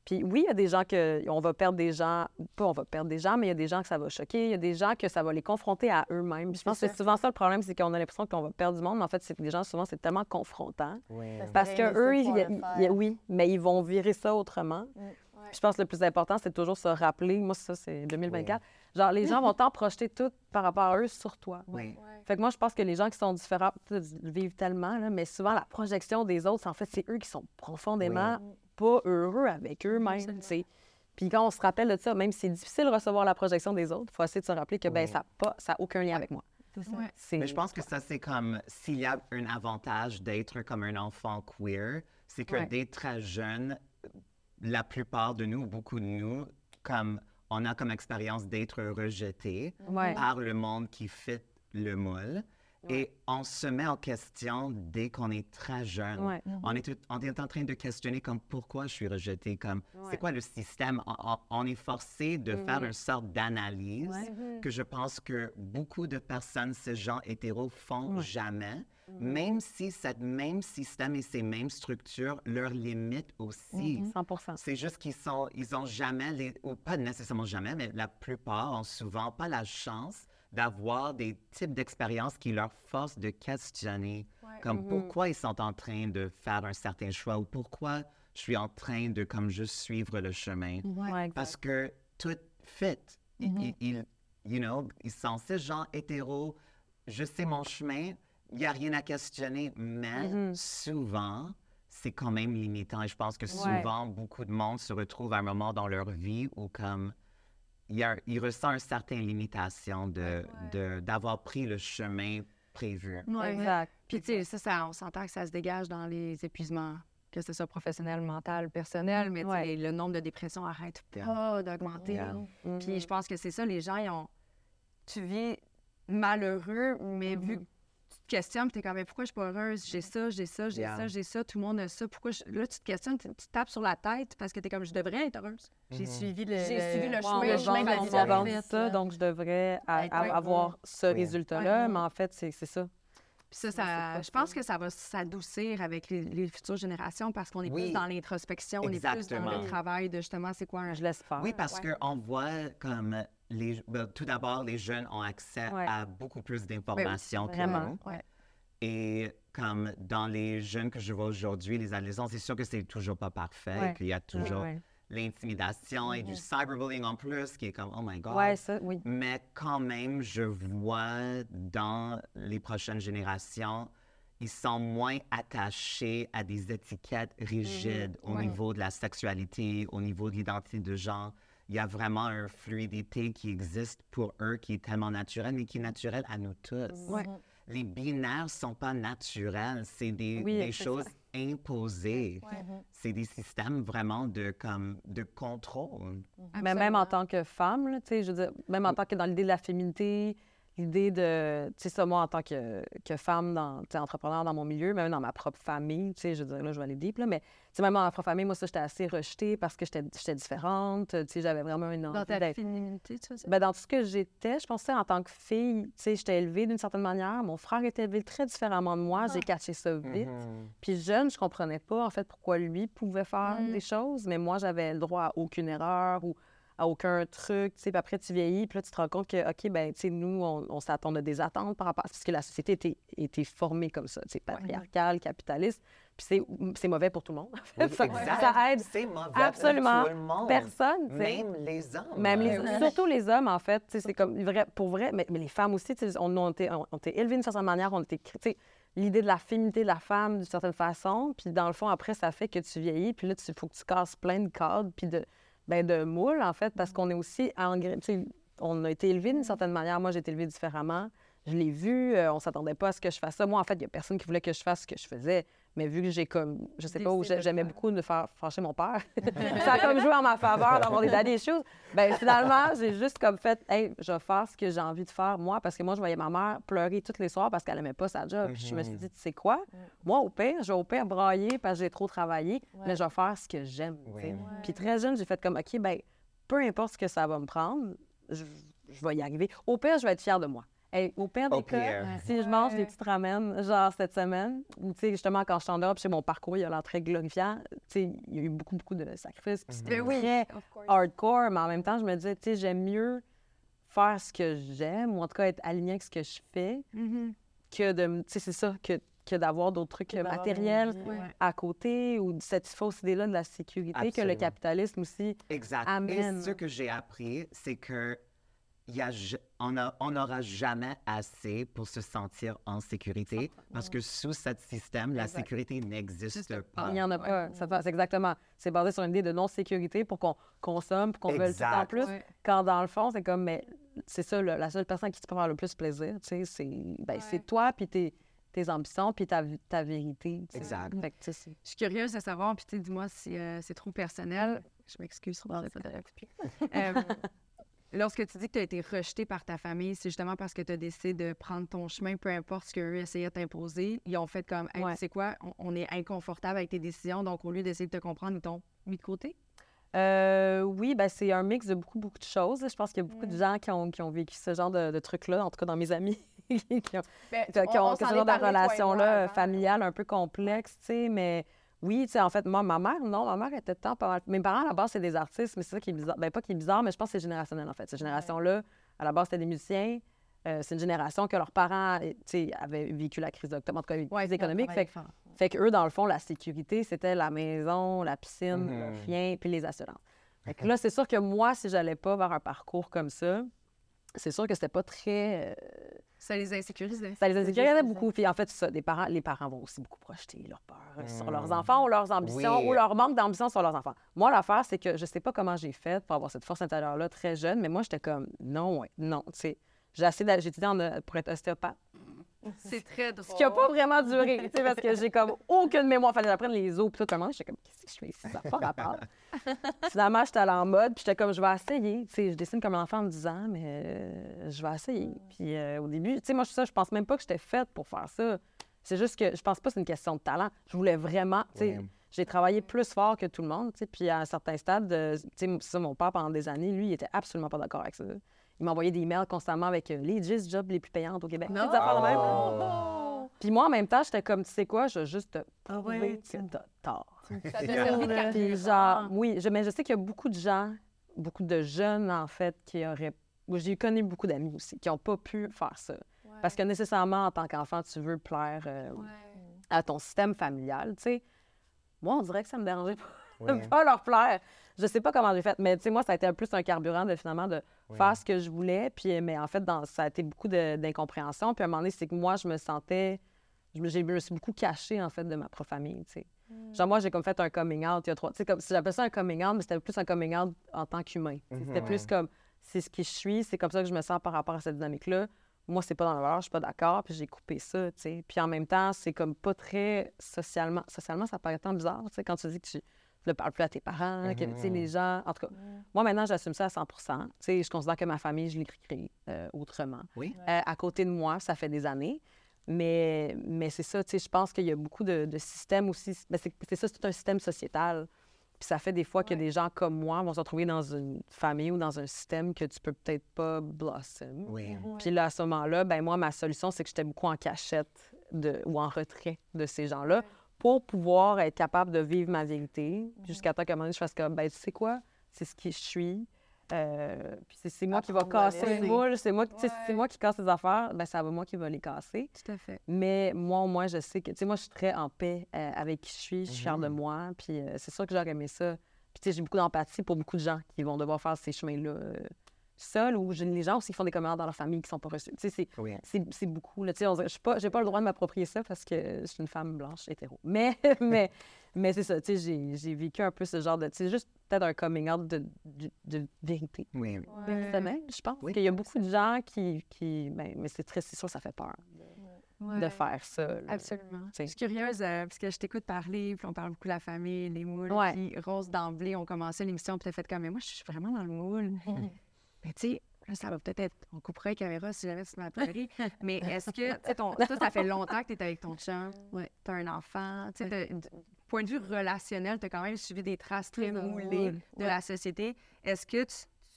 Puis oui, il y a des gens que on va perdre des gens, pas on va perdre des gens, mais il y a des gens que ça va choquer, il y a des gens que ça va les confronter à eux-mêmes. Je pense que c'est souvent ça le problème, c'est qu'on a l'impression qu'on va perdre du monde, mais en fait, c'est que les gens, souvent, c'est tellement confrontant. Oui. Parce que eux, ils ils- le ils- faire. oui, mais ils vont virer ça autrement. Puis je pense que le plus important, c'est toujours se rappeler. Moi, ça, c'est 2024. Genre, les gens vont tant projeter tout par rapport à eux sur toi. Oui. Fait que moi, je pense que les gens qui sont différents vivent tellement, là, mais souvent, la projection des autres, c'est en fait, c'est eux qui sont profondément pas heureux avec eux-mêmes. Puis quand on se rappelle de ça, même si c'est difficile de recevoir la projection des autres, il faut essayer de se rappeler que ben, ça n'a pas, ça a aucun lien avec moi. Ouais. Mais je pense que ça, c'est comme s'il y a un avantage d'être comme un enfant queer, c'est que Ouais. dès très jeune, la plupart de nous, beaucoup de nous, comme on a comme expérience d'être rejeté Ouais. par le monde qui fit le moule. Et on se met en question dès qu'on est très jeune. Ouais. On, est, tout- on est en train de questionner comme pourquoi je suis rejeté, comme Ouais. c'est quoi le système? On, est forcé de faire une sorte d'analyse que je pense que beaucoup de personnes, ces gens hétéros, font jamais, même si cette même système et ces mêmes structures leur limitent aussi. 100 C'est juste qu'ils sont, ils ont jamais, les, ou pas nécessairement jamais, mais la plupart ont souvent pas la chance d'avoir des types d'expériences qui leur forcent de questionner, comme pourquoi ils sont en train de faire un certain choix ou pourquoi je suis en train de comme juste suivre le chemin. Ouais. Parce que tout fit. Il- il- il- you know, ils sont ces gens hétéros, je sais mon chemin, il n'y a rien à questionner, mais Mhm. souvent, c'est quand même limitant. Et je pense que Ouais. souvent, beaucoup de monde se retrouve à un moment dans leur vie où comme il, y a, il ressent une certaine limitation de, de- d'avoir pris le chemin prévu. Ouais. Exact. Puis, tu sais, ça, ça, on s'entend que ça se dégage dans les épuisements, que ce soit professionnel, mental, personnel, mais Ouais. le nombre de dépressions arrête pas d'augmenter. Yeah. Mhm. Puis, je pense que c'est ça, les gens, ils ont. Tu vis malheureux, mais vu que tu te questionnes, tu es comme, mais pourquoi je suis pas heureuse? J'ai ça, j'ai ça, j'ai Yeah. ça, j'ai ça, tout le monde a ça. Pourquoi je- Là, tu te questionnes, tu tapes sur la tête parce que tu es comme, je devrais être heureuse. J'ai Mhm. suivi le, J'ai suivi le chemin, le chemin de la vie ça, donc je devrais avoir ce Oui. résultat-là, Ouais. mais en fait, c'est c'est ça. Puis ça, Ouais, je pense que ça va s'adoucir avec les, les futures générations parce qu'on est Oui. plus dans l'introspection, on est plus dans le travail de justement, c'est quoi un Je laisse faire. Oui, parce qu'on voit comme les, ben, tout d'abord, les jeunes ont accès Ouais. à beaucoup plus d'informations que nous. Ouais. Et comme dans les jeunes que je vois aujourd'hui, les adolescents, c'est sûr que c'est toujours pas parfait, Ouais. qu'il y a toujours l'intimidation et du cyberbullying en plus, qui est comme, oh my God. ouais, ça, oui. Mais quand même, je vois dans les prochaines générations, ils sont moins attachés à des étiquettes rigides au Ouais. niveau de la sexualité, au niveau de l'identité de genre. Il y a vraiment une fluidité qui existe pour eux, qui est tellement naturelle, mais qui est naturelle à nous tous. Ouais. Les binaires sont pas naturels, c'est des, Oui, des c'est choses imposées. Mhm. C'est des systèmes vraiment de, comme, de contrôle. Mais même en tant que femme, là, tu sais, je veux dire, même en tant que dans l'idée de la féminité, l'idée de, tu sais, ça, moi, en tant que, que femme, dans, tu sais, entrepreneur dans mon milieu, même dans ma propre famille, tu sais, je veux dire, là, je vais aller deep, là, mais, tu sais, même dans ma propre famille, moi, ça, j'étais assez rejetée parce que j'étais j'étais différente, tu sais, j'avais vraiment une envie Dans ta féminité, tu veux dire? Ben, dans tout ce que j'étais, je pensais en tant que fille, tu sais, j'étais élevée d'une certaine manière. Mon frère était élevé très différemment de moi. J'ai catché ça vite. Mhm. Puis jeune, je comprenais pas, en fait, pourquoi lui pouvait faire Mm. des choses, mais moi, j'avais le droit à aucune erreur ou à aucun truc, tu sais. Puis après, tu vieillis, puis là, tu te rends compte que, OK, ben tu sais, nous, on, on s'attend à des attentes par rapport à... Parce que la société était, était formée comme ça, tu sais, patriarcale, capitaliste. Puis c'est- c'est mauvais pour tout le monde, en fait. Oui, Ça- ça aide C'est mauvais absolument pour tout le monde. personne, tu sais. Même les hommes. Même les, Euh, surtout les hommes, en fait, tu sais, c'est comme vrai, pour vrai, mais, mais les femmes aussi, tu sais, on, on, était, on, on était élevés d'une certaine manière, on était, tu sais, l'idée de la féminité de la femme d'une certaine façon, puis dans le fond, après, ça fait que tu vieillis, puis là, il faut que tu casses plein de cadres, puis de, ben, de moules, en fait, parce qu'on est aussi, on a été élevés d'une certaine manière. Moi, j'ai été élevée différemment. Je l'ai vu, euh, on s'attendait pas à ce que je fasse ça. Moi, en fait, il y a personne qui voulait que je fasse ce que je faisais. Mais vu que j'ai comme, je sais pas, où j'aimais beaucoup de faire fâcher mon père, ça a comme joué en ma faveur d'avoir des daddy issues. Ben finalement, j'ai juste comme fait, hey, je vais faire ce que j'ai envie de faire moi, parce que moi, je voyais ma mère pleurer tous les soirs parce qu'elle aimait pas sa job. Puis je me suis dit, tu sais quoi, moi, au pire, je vais au pire brailler parce que j'ai trop travaillé, mais je vais faire ce que j'aime. Puis très jeune, j'ai fait comme, OK, ben peu importe ce que ça va me prendre, je, je vais y arriver. Au pire, je vais être fière de moi. Hey, au pire des Au cas, pire. si je mange des petites ramen, genre cette semaine, ou tu sais, justement, quand je suis en Europe, chez mon parcours, il a l'air très glorifiant. Tu sais, il y a eu beaucoup, beaucoup de sacrifices. puis c'était Ben oui. très hardcore, mais en même temps, je me disais, tu sais, j'aime mieux faire ce que j'aime, ou en tout cas être aligné avec ce que je fais, Mhm. que de, tu sais, c'est ça, que, que d'avoir d'autres trucs matériels Ouais. à côté, ou cette fausse idée-là de la sécurité que le capitalisme aussi Exact. Amen. Et ce que j'ai appris, c'est que il y a, on n'aura jamais assez pour se sentir en sécurité parce que sous ce système, la Exact. sécurité n'existe pas. Il n'y en a pas. C'est exactement. C'est basé sur une idée de non-sécurité pour qu'on consomme, pour qu'on veuille tout en plus. Ouais. Quand dans le fond, c'est comme, mais c'est ça, le- la seule personne qui te peut faire le plus plaisir, tu sais, c'est ben, toi, puis tes, tes ambitions, puis ta, vérité. Exact. Fait que, Je suis curieuse de savoir, puis dis-moi si euh, c'est trop personnel. Je m'excuse pour pied. Euh, lorsque tu dis que tu as été rejeté par ta famille, c'est justement parce que tu as décidé de prendre ton chemin, peu importe ce qu'eux essayaient de t'imposer. Ils ont fait comme, hey, Ouais. tu sais quoi, on, on est inconfortable avec tes décisions, donc au lieu d'essayer de te comprendre, ils t'ont mis de côté? Euh, oui, ben, c'est un mix de beaucoup, beaucoup de choses. Je pense qu'il y a beaucoup de gens qui ont, qui ont vécu ce genre de, de trucs-là, en tout cas dans mes amis, qui ont, Ben, qui ont, on- on ce genre de relation-là familiale un peu complexe, tu sais, mais oui, tu sais, en fait, moi, ma mère, non, ma mère était tant pas mal. Mes parents, à la base, c'est des artistes, mais c'est ça qui est bizarre. Ben, pas qui est bizarre, mais je pense que c'est générationnel, en fait. Cette génération-là, à la base, c'était des musiciens. Euh, c'est une génération que leurs parents, tu sais, avaient vécu la crise d'octobre, en tout cas, une crise économique. Fait, que- fait que eux, dans le fond, la sécurité, c'était la maison, la piscine, le Mhm. chien, puis les assurances. Fait que là, c'est sûr que moi, si j'allais pas vers un parcours comme ça, c'est sûr que c'était pas très. euh, Ça les insécurisait. ça les insécurisait beaucoup. Puis en fait, ça, des parents, les parents vont aussi beaucoup projeter leur peur euh, sur leurs Mm. enfants ou leurs ambitions Oui. ou leur manque d'ambition sur leurs enfants. Moi, l'affaire, c'est que je sais pas comment j'ai fait pour avoir cette force intérieure-là très jeune, mais moi, j'étais comme non, ouais, non. Tu sais, j'ai essayé en, euh, pour être ostéopathe. C'est très drôle. Ce qui n'a pas vraiment duré, tu sais, parce que j'ai comme aucune mémoire. Fallait que j'apprenne les os, puis tout le monde. J'étais comme, qu'est-ce que je fais ici? Ça n'a pas rapport. Finalement, j'étais allée en mode, puis j'étais comme, je vais essayer. Tu sais, je dessine comme un enfant de 10 ans, mais euh, je vais essayer. Puis euh, au début, tu sais, moi, ça, je pense même pas que j'étais faite pour faire ça. C'est juste que je pense pas que c'est une question de talent. Je voulais vraiment, tu sais, j'ai travaillé plus fort que tout le monde, tu sais. Puis à un certain stade, euh, tu sais, mon père, pendant des années, lui, il était absolument pas d'accord avec ça. Il m'envoyait des emails constamment avec euh, les 10 jobs les plus payantes au Québec. Des affaires de même. Oh. Puis moi, en même temps, j'étais comme, tu sais quoi, je vais juste te Ah prouver ouais, que t'as tort. Ça t'a servi de carte Puis genre, oui, je, mais je sais qu'il y a beaucoup de gens, beaucoup de jeunes, en fait, qui auraient... J'ai connu beaucoup d'amis aussi, qui n'ont pas pu faire ça. Parce que nécessairement, en tant qu'enfant, tu veux plaire euh, à ton système familial, tu sais. Moi, on dirait que ça me dérangeait pas de Oui. pas leur plaire. Je sais pas comment j'ai fait, mais tu sais, moi, ça a été un plus un carburant de finalement de Oui. faire ce que je voulais. Puis, mais en fait, dans, ça a été beaucoup d'incompréhension. Puis à un moment donné, c'est que moi, je me sentais. Je me, j'ai- je me suis beaucoup cachée, en fait, de ma propre famille, tu sais. Genre, moi, j'ai comme fait un coming out il y a trois. Tu sais, comme si j'appelle ça un coming out, mais c'était plus un coming out en tant qu'humain. tu sais. C'était Mhm. plus comme c'est ce qui je suis, c'est comme ça que je me sens par rapport à cette dynamique-là. Moi, c'est pas dans la valeur, je suis pas d'accord, puis j'ai coupé ça, tu sais. Puis en même temps, c'est comme pas très socialement. Socialement, ça paraît tant bizarre, tu sais, quand tu dis que tu ne parles plus à tes parents, que, tu sais, les gens. En tout cas, moi, maintenant, j'assume ça à 100 Tu sais, je considère que ma famille, je l'ai créée euh, autrement. Oui. Euh, à côté de moi, ça fait des années. Mais, mais c'est ça, tu sais, je pense qu'il y a beaucoup de, de systèmes aussi. Ben, c'est ça, c'est tout un système sociétal. Puis ça fait des fois que des gens comme moi vont se retrouver dans une famille ou dans un système que tu peux peut-être pas blossom. Oui. Puis là, à ce moment-là, ben moi, ma solution, c'est que j'étais beaucoup en cachette de, ou en retrait de ces gens-là pour pouvoir être capable de vivre ma vérité jusqu'à temps qu'à un moment donné, je fasse comme, ben tu sais quoi, c'est ce qui je suis. Euh, puis c'est- c'est moi qui va casser le moule, c'est moi, Ouais. moi qui casse les affaires, ben ça va moi qui va les casser. Tout à fait. Mais moi, au moins, je sais que, tu sais, moi, je suis très en paix euh, avec qui je suis, je suis fière de moi, puis euh, c'est sûr que j'aurais aimé ça. Puis, tu sais, j'ai beaucoup d'empathie pour beaucoup de gens qui vont devoir faire ces chemins-là seuls, ou les gens aussi qui font des commandes dans leur famille qui sont pas reçus. Tu sais, c'est Oui. c'est c'est beaucoup. Là. Tu sais, on dirait- Je n'ai pas, j'ai pas le droit de m'approprier ça parce que je suis une femme blanche hétéro. Mais, mais, mais c'est ça, tu sais, j'ai- j'ai vécu un peu ce genre de... Tu sais, juste peut-être un coming out de, de, de vérité. Oui. Personnelle, je pense. Oui. qu'il y a beaucoup de gens qui... qui ben, mais c'est très c'est sûr, ça fait peur de faire ça. là. Absolument. Je suis curieuse euh, parce que je t'écoute parler, puis on parle beaucoup de la famille, les moules. Ouais. Puis Rose d'emblée, on commençait l'émission, puis t'as fait comme, mais moi, je suis vraiment dans le moule. mais tu sais, là, ça va peut-être être, on coupera les caméras si jamais tu m'as pleuré. mais est-ce que, tu sais, toi, ça fait longtemps que tu es avec ton chum, Ouais. tu as un enfant, tu sais, point de vue relationnel, tu as quand même suivi des traces très moulées de la société. Est-ce que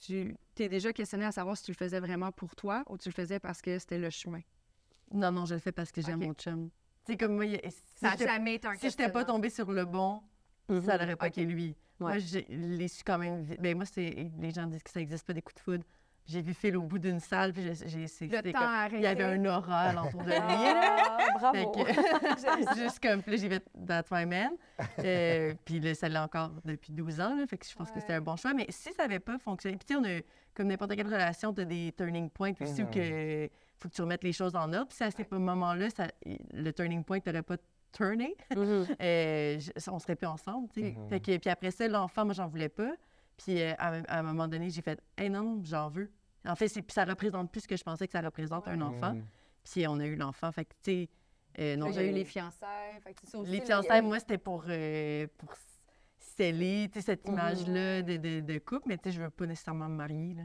tu t'es déjà questionné à savoir si tu le faisais vraiment pour toi ou tu le faisais parce que c'était le chemin? Non, non, je le fais parce que j'aime mon chum. Tu sais, comme moi, si Ça jamais été un si j'étais pas questionnement. tombée sur le bon, Ça n'aurait pas été lui. Moi, Ouais. je l'ai su quand même vite. Ben, moi, c'est... les gens disent que ça n'existe pas des coups de foudre. J'ai vu Phil au bout d'une salle, puis j'ai... j'ai- c'est- Le c'était temps comme- a Il y avait un aura alentour de lui. Ah, bravo! que- juste comme, puis là, j'ai fait That's my man. Euh, puis là, ça l'a encore depuis 12 ans, là, fait que je pense que c'était un bon choix. Mais si ça n'avait pas fonctionné, puis tu sais, on a, comme n'importe quelle relation, tu as des turning points aussi où que faut que tu remettes les choses en ordre. Puis si à ce moment-là, ça, le turning point n'aurait pas turné, Mhm. euh, je- on serait plus ensemble. Fait que, puis après ça, l'enfant, moi, j'en voulais pas. Puis euh, à, à un moment donné, j'ai fait Hey non, non, j'en veux. En fait, puis ça représente plus ce que je pensais que ça représente un enfant. Puis on a eu l'enfant. Fait que, tu sais, euh, non, J'ai eu les fiançailles. Fait que c'est ça aussi, les fiançailles, moi, c'était pour, euh, pour sceller cette image-là de, de, de couple, mais tu sais, je veux pas nécessairement me marier. là.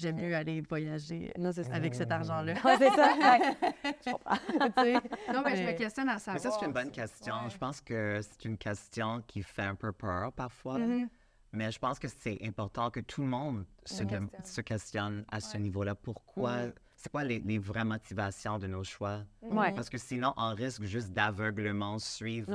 J'aime mieux aller voyager euh, Non, c'est ça. avec cet argent-là. Ouais, c'est ça. Ouais. Je comprends. Non, mais je me mais- questionne à Mais savoir. ça, c'est une bonne question. Ouais. Je pense que c'est une question qui fait un peu peur parfois. Mhm. Mais je pense que c'est important que tout le monde se, se questionne à ce niveau-là. Pourquoi? Mhm. C'est quoi les, les vraies motivations de nos choix? Ouais. Parce que sinon, on risque juste d'aveuglement suivre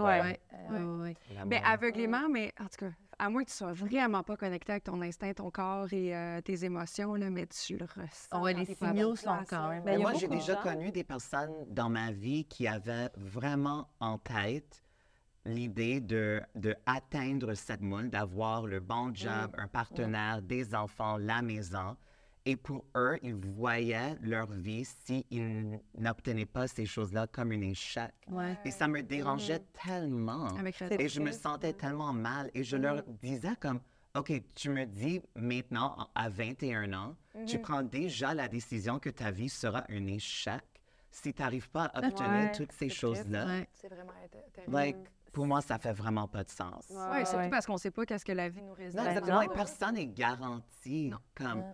la Mais mode. aveuglément, mais en tout cas, à moins que tu sois vraiment pas connecté avec ton instinct, ton corps et euh, tes émotions, là, mais tu le ressens. Ah ouais, les signaux sont quand là. même- Ben, Mais a moi, j'ai déjà gens- connu des personnes dans ma vie qui avaient vraiment en tête l'idée de, de atteindre cette moule, d'avoir le bon job, un partenaire, des enfants, la maison. Et pour eux, ils voyaient leur vie s'ils n'obtenaient pas ces choses-là comme un échec. Ouais. Et ça me dérangeait tellement. Avec C'est Et je me sentais tellement mal. Et je leur disais comme, OK, tu me dis maintenant, en- à 21 ans, tu prends déjà la décision que ta vie sera un échec si tu n'arrives pas à obtenir Ouais, toutes ces choses-là. Ouais. C'est vraiment. Like, pour moi, ça fait vraiment pas de sens. Ouais, Oui, surtout ouais. parce qu'on sait pas qu'est-ce que la vie nous réserve. Non, exactement. non. Et personne n'est garanti. Non. Comme, Ouais.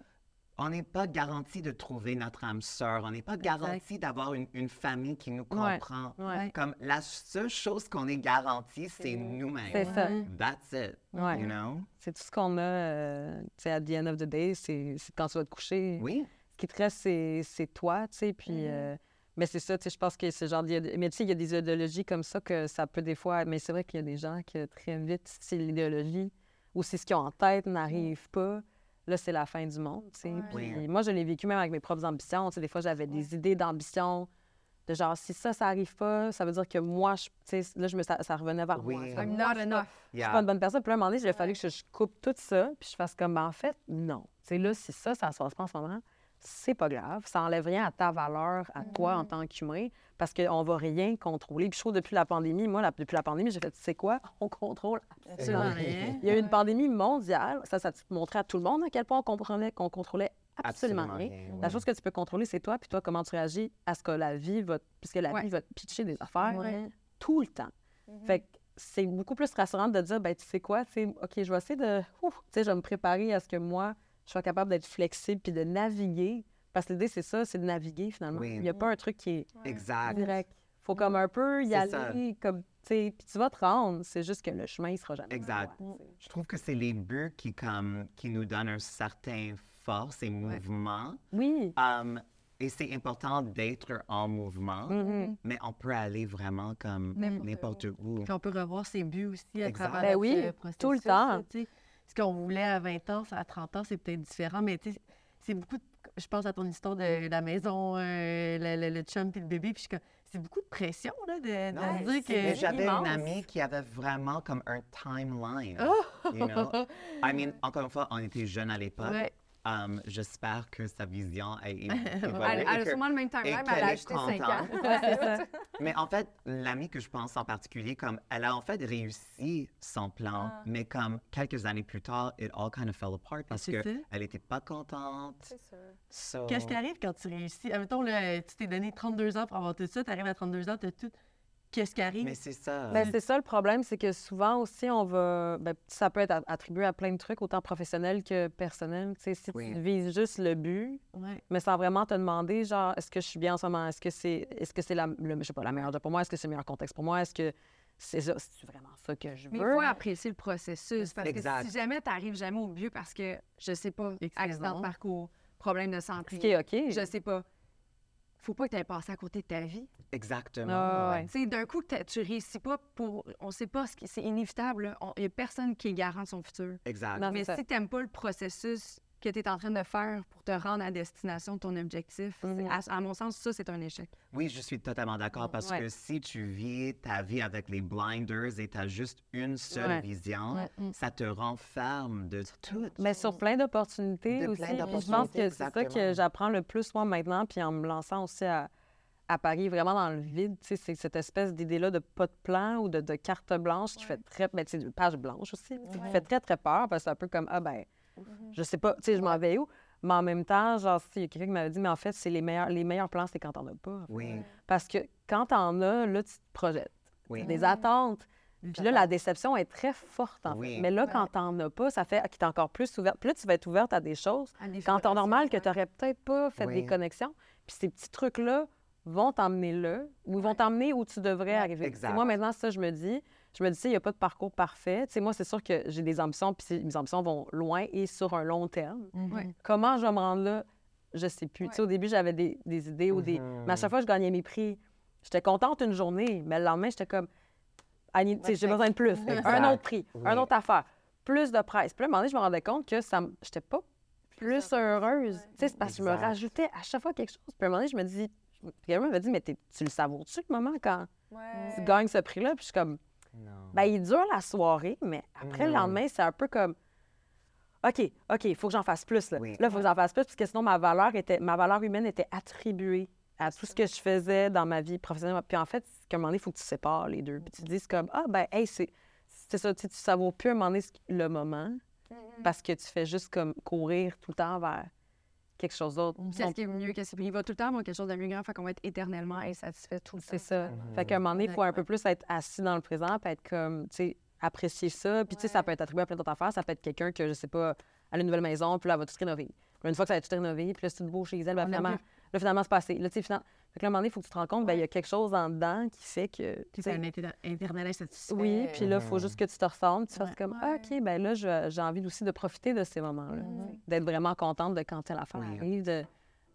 On n'est pas garanti de trouver notre âme sœur. On n'est pas garanti d'avoir une, une famille qui nous comprend. Ouais. Comme la seule chose qu'on est garanti, c'est nous-mêmes. C'est ça. That's it. Ouais. You know? C'est tout ce qu'on a, euh, tu sais, at the end of the day, c'est c'est quand tu vas te coucher. Oui. Ce qui te reste, c'est c'est toi, tu sais, puis... euh, mais c'est ça, tu sais, je pense que c'est genre... il y a- Mais tu sais, il y a des idéologies comme ça que ça peut des fois... Mais c'est vrai qu'il y a des gens qui, très vite, si l'idéologie ou si ce qu'ils ont en tête n'arrive pas, là, c'est la fin du monde, tu sais. Ouais. Puis moi, je l'ai vécu même avec mes propres ambitions. Tu sais, des fois, j'avais des idées d'ambition de genre, si ça, ça arrive pas, ça veut dire que moi, je, tu sais, là, je me, ça, ça revenait vers Oui. moi. C'est I'm comme, not suis pas- enough. je suis pas une bonne personne. Puis là, à un moment donné, il a fallu que je, je coupe tout ça, puis je fasse comme, ben, en fait, non. Tu sais, là, si ça, ça se passe pas en ce moment, c'est pas grave. Ça enlève rien à ta valeur, à toi en tant qu'humain, parce qu'on va rien contrôler. Puis je trouve, depuis la pandémie, moi, la- depuis la pandémie, j'ai fait, tu sais quoi, on contrôle absolument rien. Il y a eu une pandémie mondiale. Ça, ça montrait à tout le monde à quel point on comprenait qu'on contrôlait absolument, Absolument rien. rien, La ouais. chose que tu peux contrôler, c'est toi, puis toi, comment tu réagis à ce que la vie va... Puisque la Ouais. vie va te pitcher des affaires Ouais. tout le temps. Fait que c'est beaucoup plus rassurant de dire, ben tu sais quoi, tu sais, OK, je vais essayer de... ouf, tu sais, je vais me préparer à ce que moi, je sois capable d'être flexible puis de naviguer. Parce que l'idée, c'est ça, c'est de naviguer, finalement. Oui. Il n'y a pas un truc qui est Exact. direct. faut comme un peu y aller, comme, tu sais, puis tu vas te rendre. C'est juste que le chemin, il sera jamais Exact. droit. Je trouve que c'est les buts qui, comme, qui nous donnent un certain force et mouvement. Oui. Um, et c'est important d'être en mouvement, Mhm. mais on peut aller vraiment comme N'importe où. Puis on peut revoir ses buts aussi à Exact. travers Ben oui, processus, tout le temps. tu sais. Ce qu'on voulait à 20 ans, à 30 ans, c'est peut-être différent, mais tu sais, c'est beaucoup de- Je pense à ton histoire de la maison, euh, le, le, le chum puis le bébé, puis je c'est beaucoup de pression, là, de, Non, dire que... Mais j'avais une amie qui avait vraiment comme un timeline. Oh! You know? I mean, encore une fois, on était jeunes à l'époque. Ouais. Um, J'espère que sa vision a évolué. Elle, a que- sûrement le même timeline, mais elle a est ajouté 5 ans. Ouais. Mais en fait, l'amie que je pense en particulier, comme elle a en fait réussi son plan, Ah. mais comme quelques années plus tard, it all kind of fell apart parce qu'elle n'était pas contente. C'est sûr. So- Qu'est-ce qui arrive quand tu réussis? Admettons, là, tu t'es donné 32 ans pour avoir tout ça, tu arrives à 32 ans, tu as tout. Qu'est-ce qui arrive? Mais c'est ça. Ben, c'est ça le problème, c'est que souvent aussi, on va. ben, ça peut être a- attribué à plein de trucs, autant professionnels que personnels. Tu sais, si Oui. tu vises juste le but, Ouais. mais sans vraiment te demander, genre, est-ce que je suis bien en ce moment? Est-ce que c'est est -ce c'est la, le- je sais pas, la meilleure job pour moi? Est-ce que c'est le meilleur contexte pour moi? Est-ce que c'est ça- c'est vraiment ça que je veux? Mais il faut apprécier le processus. Parce Exact. que si jamais tu n'arrives jamais au but parce que, je sais pas, accident de parcours, problème de santé, Ce qui est OK. je sais pas, faut pas que tu aies passé à côté de ta vie. Exactement. Ah, ouais. Tu sais, d'un coup, que t'as- tu réussis pas pour. On sait pas ce qui. C'est inévitable. Il n'y a personne qui est garant de son futur. Exact. Non, Mais si tu n'aimes pas le processus que tu es en train de faire pour te rendre à destination de ton objectif, c'est- Mhm. à, à mon sens, ça, c'est un échec. Oui, je suis totalement d'accord parce Ouais. que si tu vis ta vie avec les blinders et tu as juste une seule Ouais. vision, Ouais. Mm. ça te renferme de tout. Mais sur plein d'opportunités aussi. plein Je pense que c'est ça que j'apprends le plus moi maintenant, puis en me lançant aussi à, à Paris, vraiment dans le vide. Tu sais, c'est cette espèce d'idée-là de pas de plan ou de, de carte blanche qui fait très. Mais tu sais, de page blanche aussi, qui fait très, très peur parce que c'est un peu comme, ah ben, je sais pas, tu sais, je m'en vais où? Mais en même temps, genre, il y a quelqu'un qui m'avait dit, mais en fait, c'est les meilleurs, les meilleurs plans, c'est quand t'en as pas. Oui, Parce que quand t'en as, là, tu te projettes. oui. Des attentes. Puis là, la déception est très forte, en Oui. fait. Mais là, quand t'en as pas, ça fait que t'es encore plus ouverte. Puis là, tu vas être ouverte à des choses qu'en temps normal, que tu n'aurais peut-être pas fait Oui. des connexions. Puis ces petits trucs-là vont t'emmener là, ou ils vont t'emmener où tu devrais arriver. exact. Moi, maintenant, ça, je me dis, je me dis, il n'y a pas de parcours parfait. Tu sais, moi, c'est sûr que j'ai des ambitions, puis mes ambitions vont loin et sur un long terme. Mhm. Ouais. Comment je vais me rendre là, je sais plus. Tu sais, au début, j'avais des, des idées ou des... Mhm. Mais à chaque fois, je gagnais mes prix. J'étais contente une journée, mais le lendemain, j'étais comme, j'ai besoin de plus. Exact. Un autre prix, Oui. un autre affaire, plus de presse. Puis là, à un moment donné, je me rendais compte que ça, m- j'étais pas plus heureuse. Tu sais, c'est parce que je me rajoutais à chaque fois quelque chose. Puis à un moment donné, je me dis, quelqu'un m'avait dit, mais tu le savoures-tu le moment quand Ouais. tu gagnes ce prix-là? Puis je suis comme. Ben, il dure la soirée, mais après, le lendemain, c'est un peu comme, OK, OK, il faut que j'en fasse plus. Là, Oui. il faut que j'en fasse plus, parce que sinon, ma valeur, était, ma valeur humaine était attribuée à tout ce que je faisais dans ma vie professionnelle. Puis en fait, qu'à un moment donné, il faut que tu sépares les deux. Puis tu te dises comme, ah, ben, hey, c'est ça, tu sais, tu savoures plus à un moment donné le moment parce que tu fais juste comme courir tout le temps vers quelque chose d'autre. Qu'est-ce qui est mieux que c'est? Il va tout le temps avoir quelque chose de mieux grand, fait qu'on va être éternellement insatisfait tout le temps. C'est ça. Fait qu'à un moment donné, il faut un peu plus être assis dans le présent, puis être comme, tu sais, apprécier ça. Puis, tu sais, ça peut être attribué à plein d'autres affaires. Ça peut être quelqu'un que, je sais pas, a une nouvelle maison, puis là, elle va tout rénover. Puis une fois que ça va être tout rénové, puis là, c'est tout beau chez elle, ben, finalement, là, finalement, c'est passé. Là, tu sais, finalement, fait que là, à un moment donné, il faut que tu te rends compte, ben, il y a quelque chose en dedans qui fait que. tu un inter- internal insatisfait. oui, puis là, il faut juste que tu te ressentes, tu fasses Ouais. comme, ah, OK, ben là, j'ai envie aussi de profiter de ces moments-là. D'être vraiment contente de quand telle affaire arrive, de...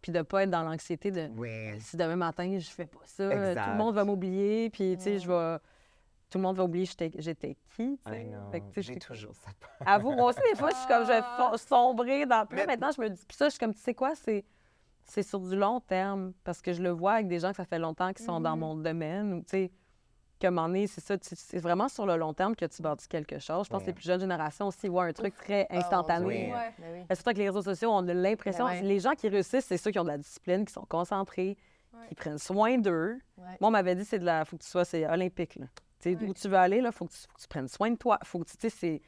puis de pas être dans l'anxiété de Oui. si demain matin, je fais pas ça, tout le monde va m'oublier, puis tu sais, je vais. Tout le monde va oublier j'étais j'étais qui. J'ai toujours ça. peur. Avoue, moi aussi, des fois, je suis comme, je vais sombrer dans. Puis là, maintenant, je me dis, puis ça, je suis comme, tu sais quoi, c'est. C'est sur du long terme, parce que je le vois avec des gens que ça fait longtemps qui sont dans mon domaine, ou tu sais, donné, c'est ça, c'est vraiment sur le long terme que tu bâtis quelque chose. Je pense que Oui. les plus jeunes générations aussi voient un truc très instantané. Oui. Ouais. Ben oui. Mais Surtout avec les réseaux sociaux, on a l'impression, ouais. les gens qui réussissent, c'est ceux qui ont de la discipline, qui sont concentrés, Ouais. qui prennent soin d'eux. Ouais. Moi, on m'avait dit, c'est de la, faut que tu sois, c'est olympique. Là. Tu sais, Ouais. Où tu veux aller, il faut, que tu- faut que tu prennes soin de toi. Faut que tu, tu sais, c'est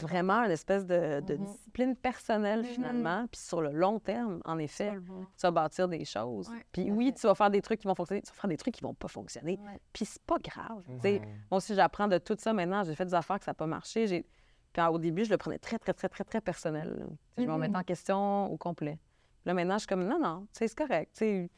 vraiment une espèce de, de Mhm. discipline personnelle, Mhm. finalement. Puis sur le long terme, en effet, tu vas bâtir des choses. Ouais. Puis oui, tu vas faire des trucs qui vont fonctionner, tu vas faire des trucs qui vont pas fonctionner. Ouais. Puis c'est pas grave. tu sais. Mhm. Moi aussi, j'apprends de tout ça maintenant. J'ai fait des affaires que ça n'a pas marché. J'ai... Puis au début, je le prenais très, très, très, très, très personnel. Je me remettais en question au complet. Là, maintenant, je suis comme, non, non, tu sais, c'est correct. tu sais.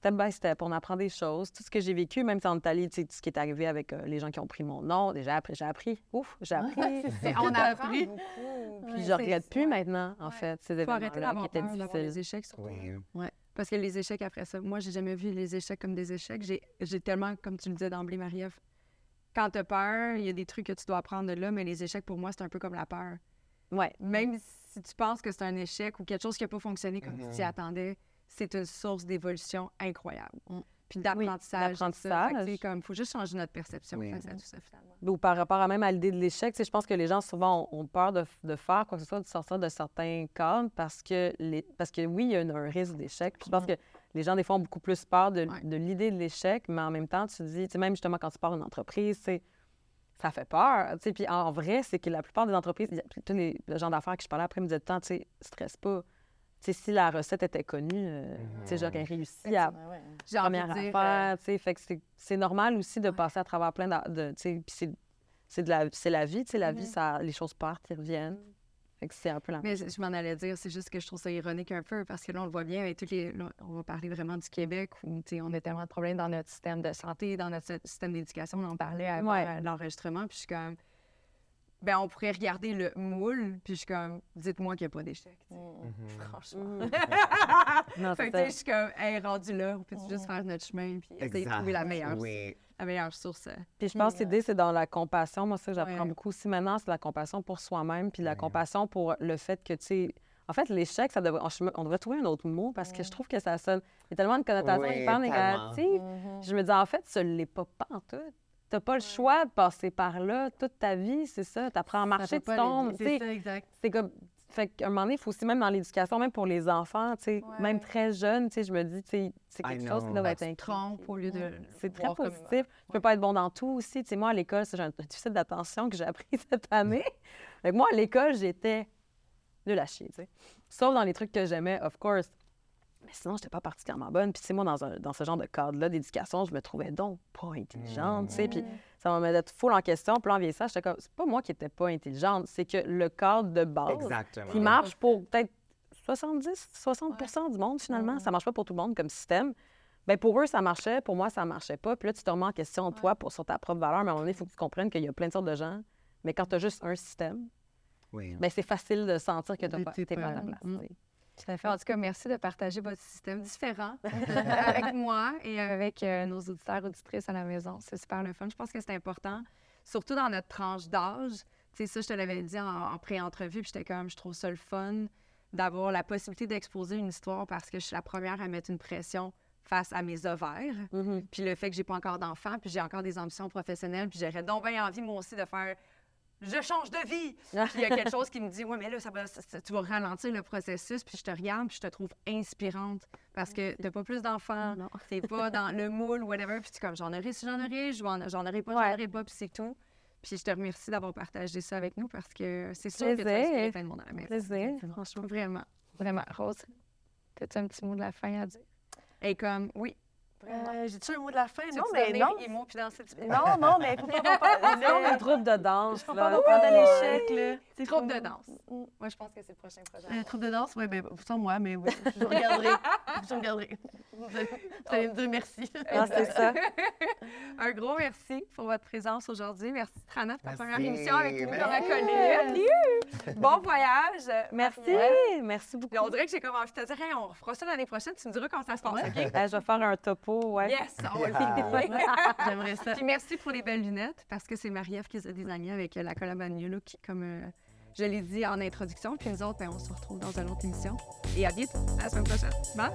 Step by step, on apprend des choses. Tout ce que j'ai vécu, même en Italie, tu sais, tout ce qui est arrivé avec euh, les gens qui ont pris mon nom, déjà appris, j'ai appris. Ouf, j'ai appris. On apprend beaucoup. Puis je regrette plus maintenant, en Ouais. fait, ces événements-là qui étaient difficiles. les échecs surtout. Oui. Parce que les échecs après ça, moi, j'ai jamais vu les échecs comme des échecs. J'ai j'ai tellement, comme tu le disais d'emblée, Marie-Ève, quand tu as peur, il y a des trucs que tu dois apprendre de là, mais les échecs, pour moi, c'est un peu comme la peur. Ouais. Même si tu penses que c'est un échec ou quelque chose qui n'a pas fonctionné comme tu t'y Mhm. attendais, c'est une source d'évolution incroyable. Mm. Puis d'apprentissage. sais, comme, faut juste changer notre perception Oui. face à tout ça, finalement. Ou par rapport à même à l'idée de l'échec, je pense que les gens souvent ont, peur de, de faire quoi que ce soit, de sortir de certains cadres parce que, les, parce que oui, il y a un risque d'échec. Je pense que les gens, des fois, ont beaucoup plus peur de, Ouais. de l'idée de l'échec, mais en même temps, tu dis, tu sais, même justement quand tu pars une entreprise, ça fait peur. Puis en vrai, c'est que la plupart des entreprises, il tous les le gens d'affaires que je parlais après me disaient temps, tu sais, stresse pas. Si la recette était connue, euh, tu sais, j'aurais réussi à Ouais, première dire, affaire, tu sais, fait que c'est- normal aussi de Ouais. passer à travers plein de, de- tu sais, puis c'est c'est de la c'est la vie, tu sais, la vie Mhm. ça les choses partent, ils reviennent. Fait que c'est un peu la Mais je je m'en allais dire, c'est juste que je trouve ça ironique un peu parce que là, on le voit bien avec toutes les. là, on va parler vraiment du Québec où tu sais, on a tellement de problèmes dans notre système de santé, dans notre sy- système d'éducation. On en parlait avant Ouais. euh, l'enregistrement. Puis je suis comme. Ben, on pourrait regarder le moule, puis je suis comme, dites-moi qu'il n'y a pas d'échec. sais. Mhm. Franchement. Non, fait que, ça. je suis comme, hey, rendu là, on peut juste faire notre chemin, puis essayer de trouver la meilleure, Oui. la meilleure source. euh. Puis je pense que l'idée c'est dans la compassion, moi ça j'apprends Ouais. beaucoup aussi maintenant, c'est la compassion pour soi-même puis la Ouais. compassion pour le fait que tu sais en fait, l'échec, ça devrait, on, on devrait trouver un autre mot parce que je trouve que ça sonne. Il y a tellement de connotations Oui, hyper négatives. Mhm. Je me dis, en fait, ce l'est pas, pas en tout. T'as pas le choix de passer par là toute ta vie, c'est ça. T'apprends à Ça marcher, tu tombes. tu C'est sais. ça, exact. C'est comme. Fait qu'à un moment donné, il faut aussi, même dans l'éducation, même pour les enfants, tu sais, Ouais. même très jeunes, tu sais, je me dis, tu sais, c'est I quelque chose qui doit être tu trompes au lieu de. C'est très positif. Tu peux pas être bon dans tout aussi. Tu sais, moi, à l'école, c'est j'ai un déficit d'attention que j'ai appris cette année. Fait que moi, à l'école, j'étais nulle à chier, tu sais. Sauf dans les trucs que j'aimais, of course. Mais sinon, j'étais pas particulièrement bonne. Puis, tu sais, moi, dans, un- dans ce genre de cadre-là d'éducation, je me trouvais donc pas intelligente, tu sais. Puis, ça me mettait full en question. Puis, là, en vieillissant, j'étais comme, c'est pas moi qui étais pas intelligente, c'est que le cadre de base Exactement. qui marche pour peut-être 70, 60% du monde, finalement. Ça marche pas pour tout le monde comme système. Bien, pour eux, ça marchait. Pour moi, ça marchait pas. Puis là, tu te remets en question, toi, pour, sur ta propre valeur. Mais à un moment donné, il faut que tu comprennes qu'il y a plein de sortes de gens. Mais quand tu as juste un système, Oui. ben c'est facile de sentir que tu T'es pas, à ta place. Mm. Tout à fait. En tout cas, merci de partager votre système différent avec moi et avec euh, nos auditeurs auditrices à la maison. C'est super le fun. Je pense que c'est important, surtout dans notre tranche d'âge. Tu sais, ça, je te l'avais dit en, en pré-entrevue, puis j'étais comme, je trouve ça le fun d'avoir la possibilité d'exposer une histoire parce que je suis la première à mettre une pression face à mes ovaires. Mhm. Puis le fait que j'ai pas encore d'enfants, puis j'ai encore des ambitions professionnelles, puis j'aurais donc bien envie, moi aussi, de faire je change de vie. Puis il y a quelque chose qui me dit, ouais, mais là, ça va, ça- tu vas ralentir le processus. Puis je te regarde, puis je te trouve inspirante parce que t'as pas plus d'enfants, t'es pas dans le moule, whatever. Puis tu comme, j'en aurai si j'en aurai, j'en aurai pas, j'en aurai pas, puis c'est tout. Puis je te remercie d'avoir partagé ça avec nous parce que c'est sûr que tu as inspiré plein de monde à la maison. Plaisir, franchement. Vraiment, vraiment. Rose, as-tu un petit mot de la fin à dire? Et comme, oui. Euh, J'ai-tu un mot de la fin? Non, mais non. Imo puis danser du Non, non, mais faut pas qu'on parle. Non, troupe de danse. Faut là. pas qu'on parle de l'échec, là. Troupe de danse. Mm. Moi, je pense que c'est le prochain projet. Un troupe de danse? Oui, ben, sans moi, mais oui, je regarderai. je regarderai. Vous allez vous allez me dire merci. Ah, c'est ça. Un gros merci pour votre présence aujourd'hui. Merci, Trana, pour ta première émission avec nous dans la colline. Bon voyage. Merci. Merci beaucoup. On dirait que j'ai comme envie de te dire, on fera ça l'année prochaine. Tu me diras comment ça se passe, OK? Je vais faire un topo, chapeau. Yes, on va J'aimerais ça. Puis merci pour les belles lunettes, parce que c'est Marie-Ève qui les a désignées avec euh, la collab à New Look, comme euh, je l'ai dit en introduction. Puis nous autres, ben, on se retrouve dans une autre émission. Et à bientôt, à la semaine prochaine. Bye!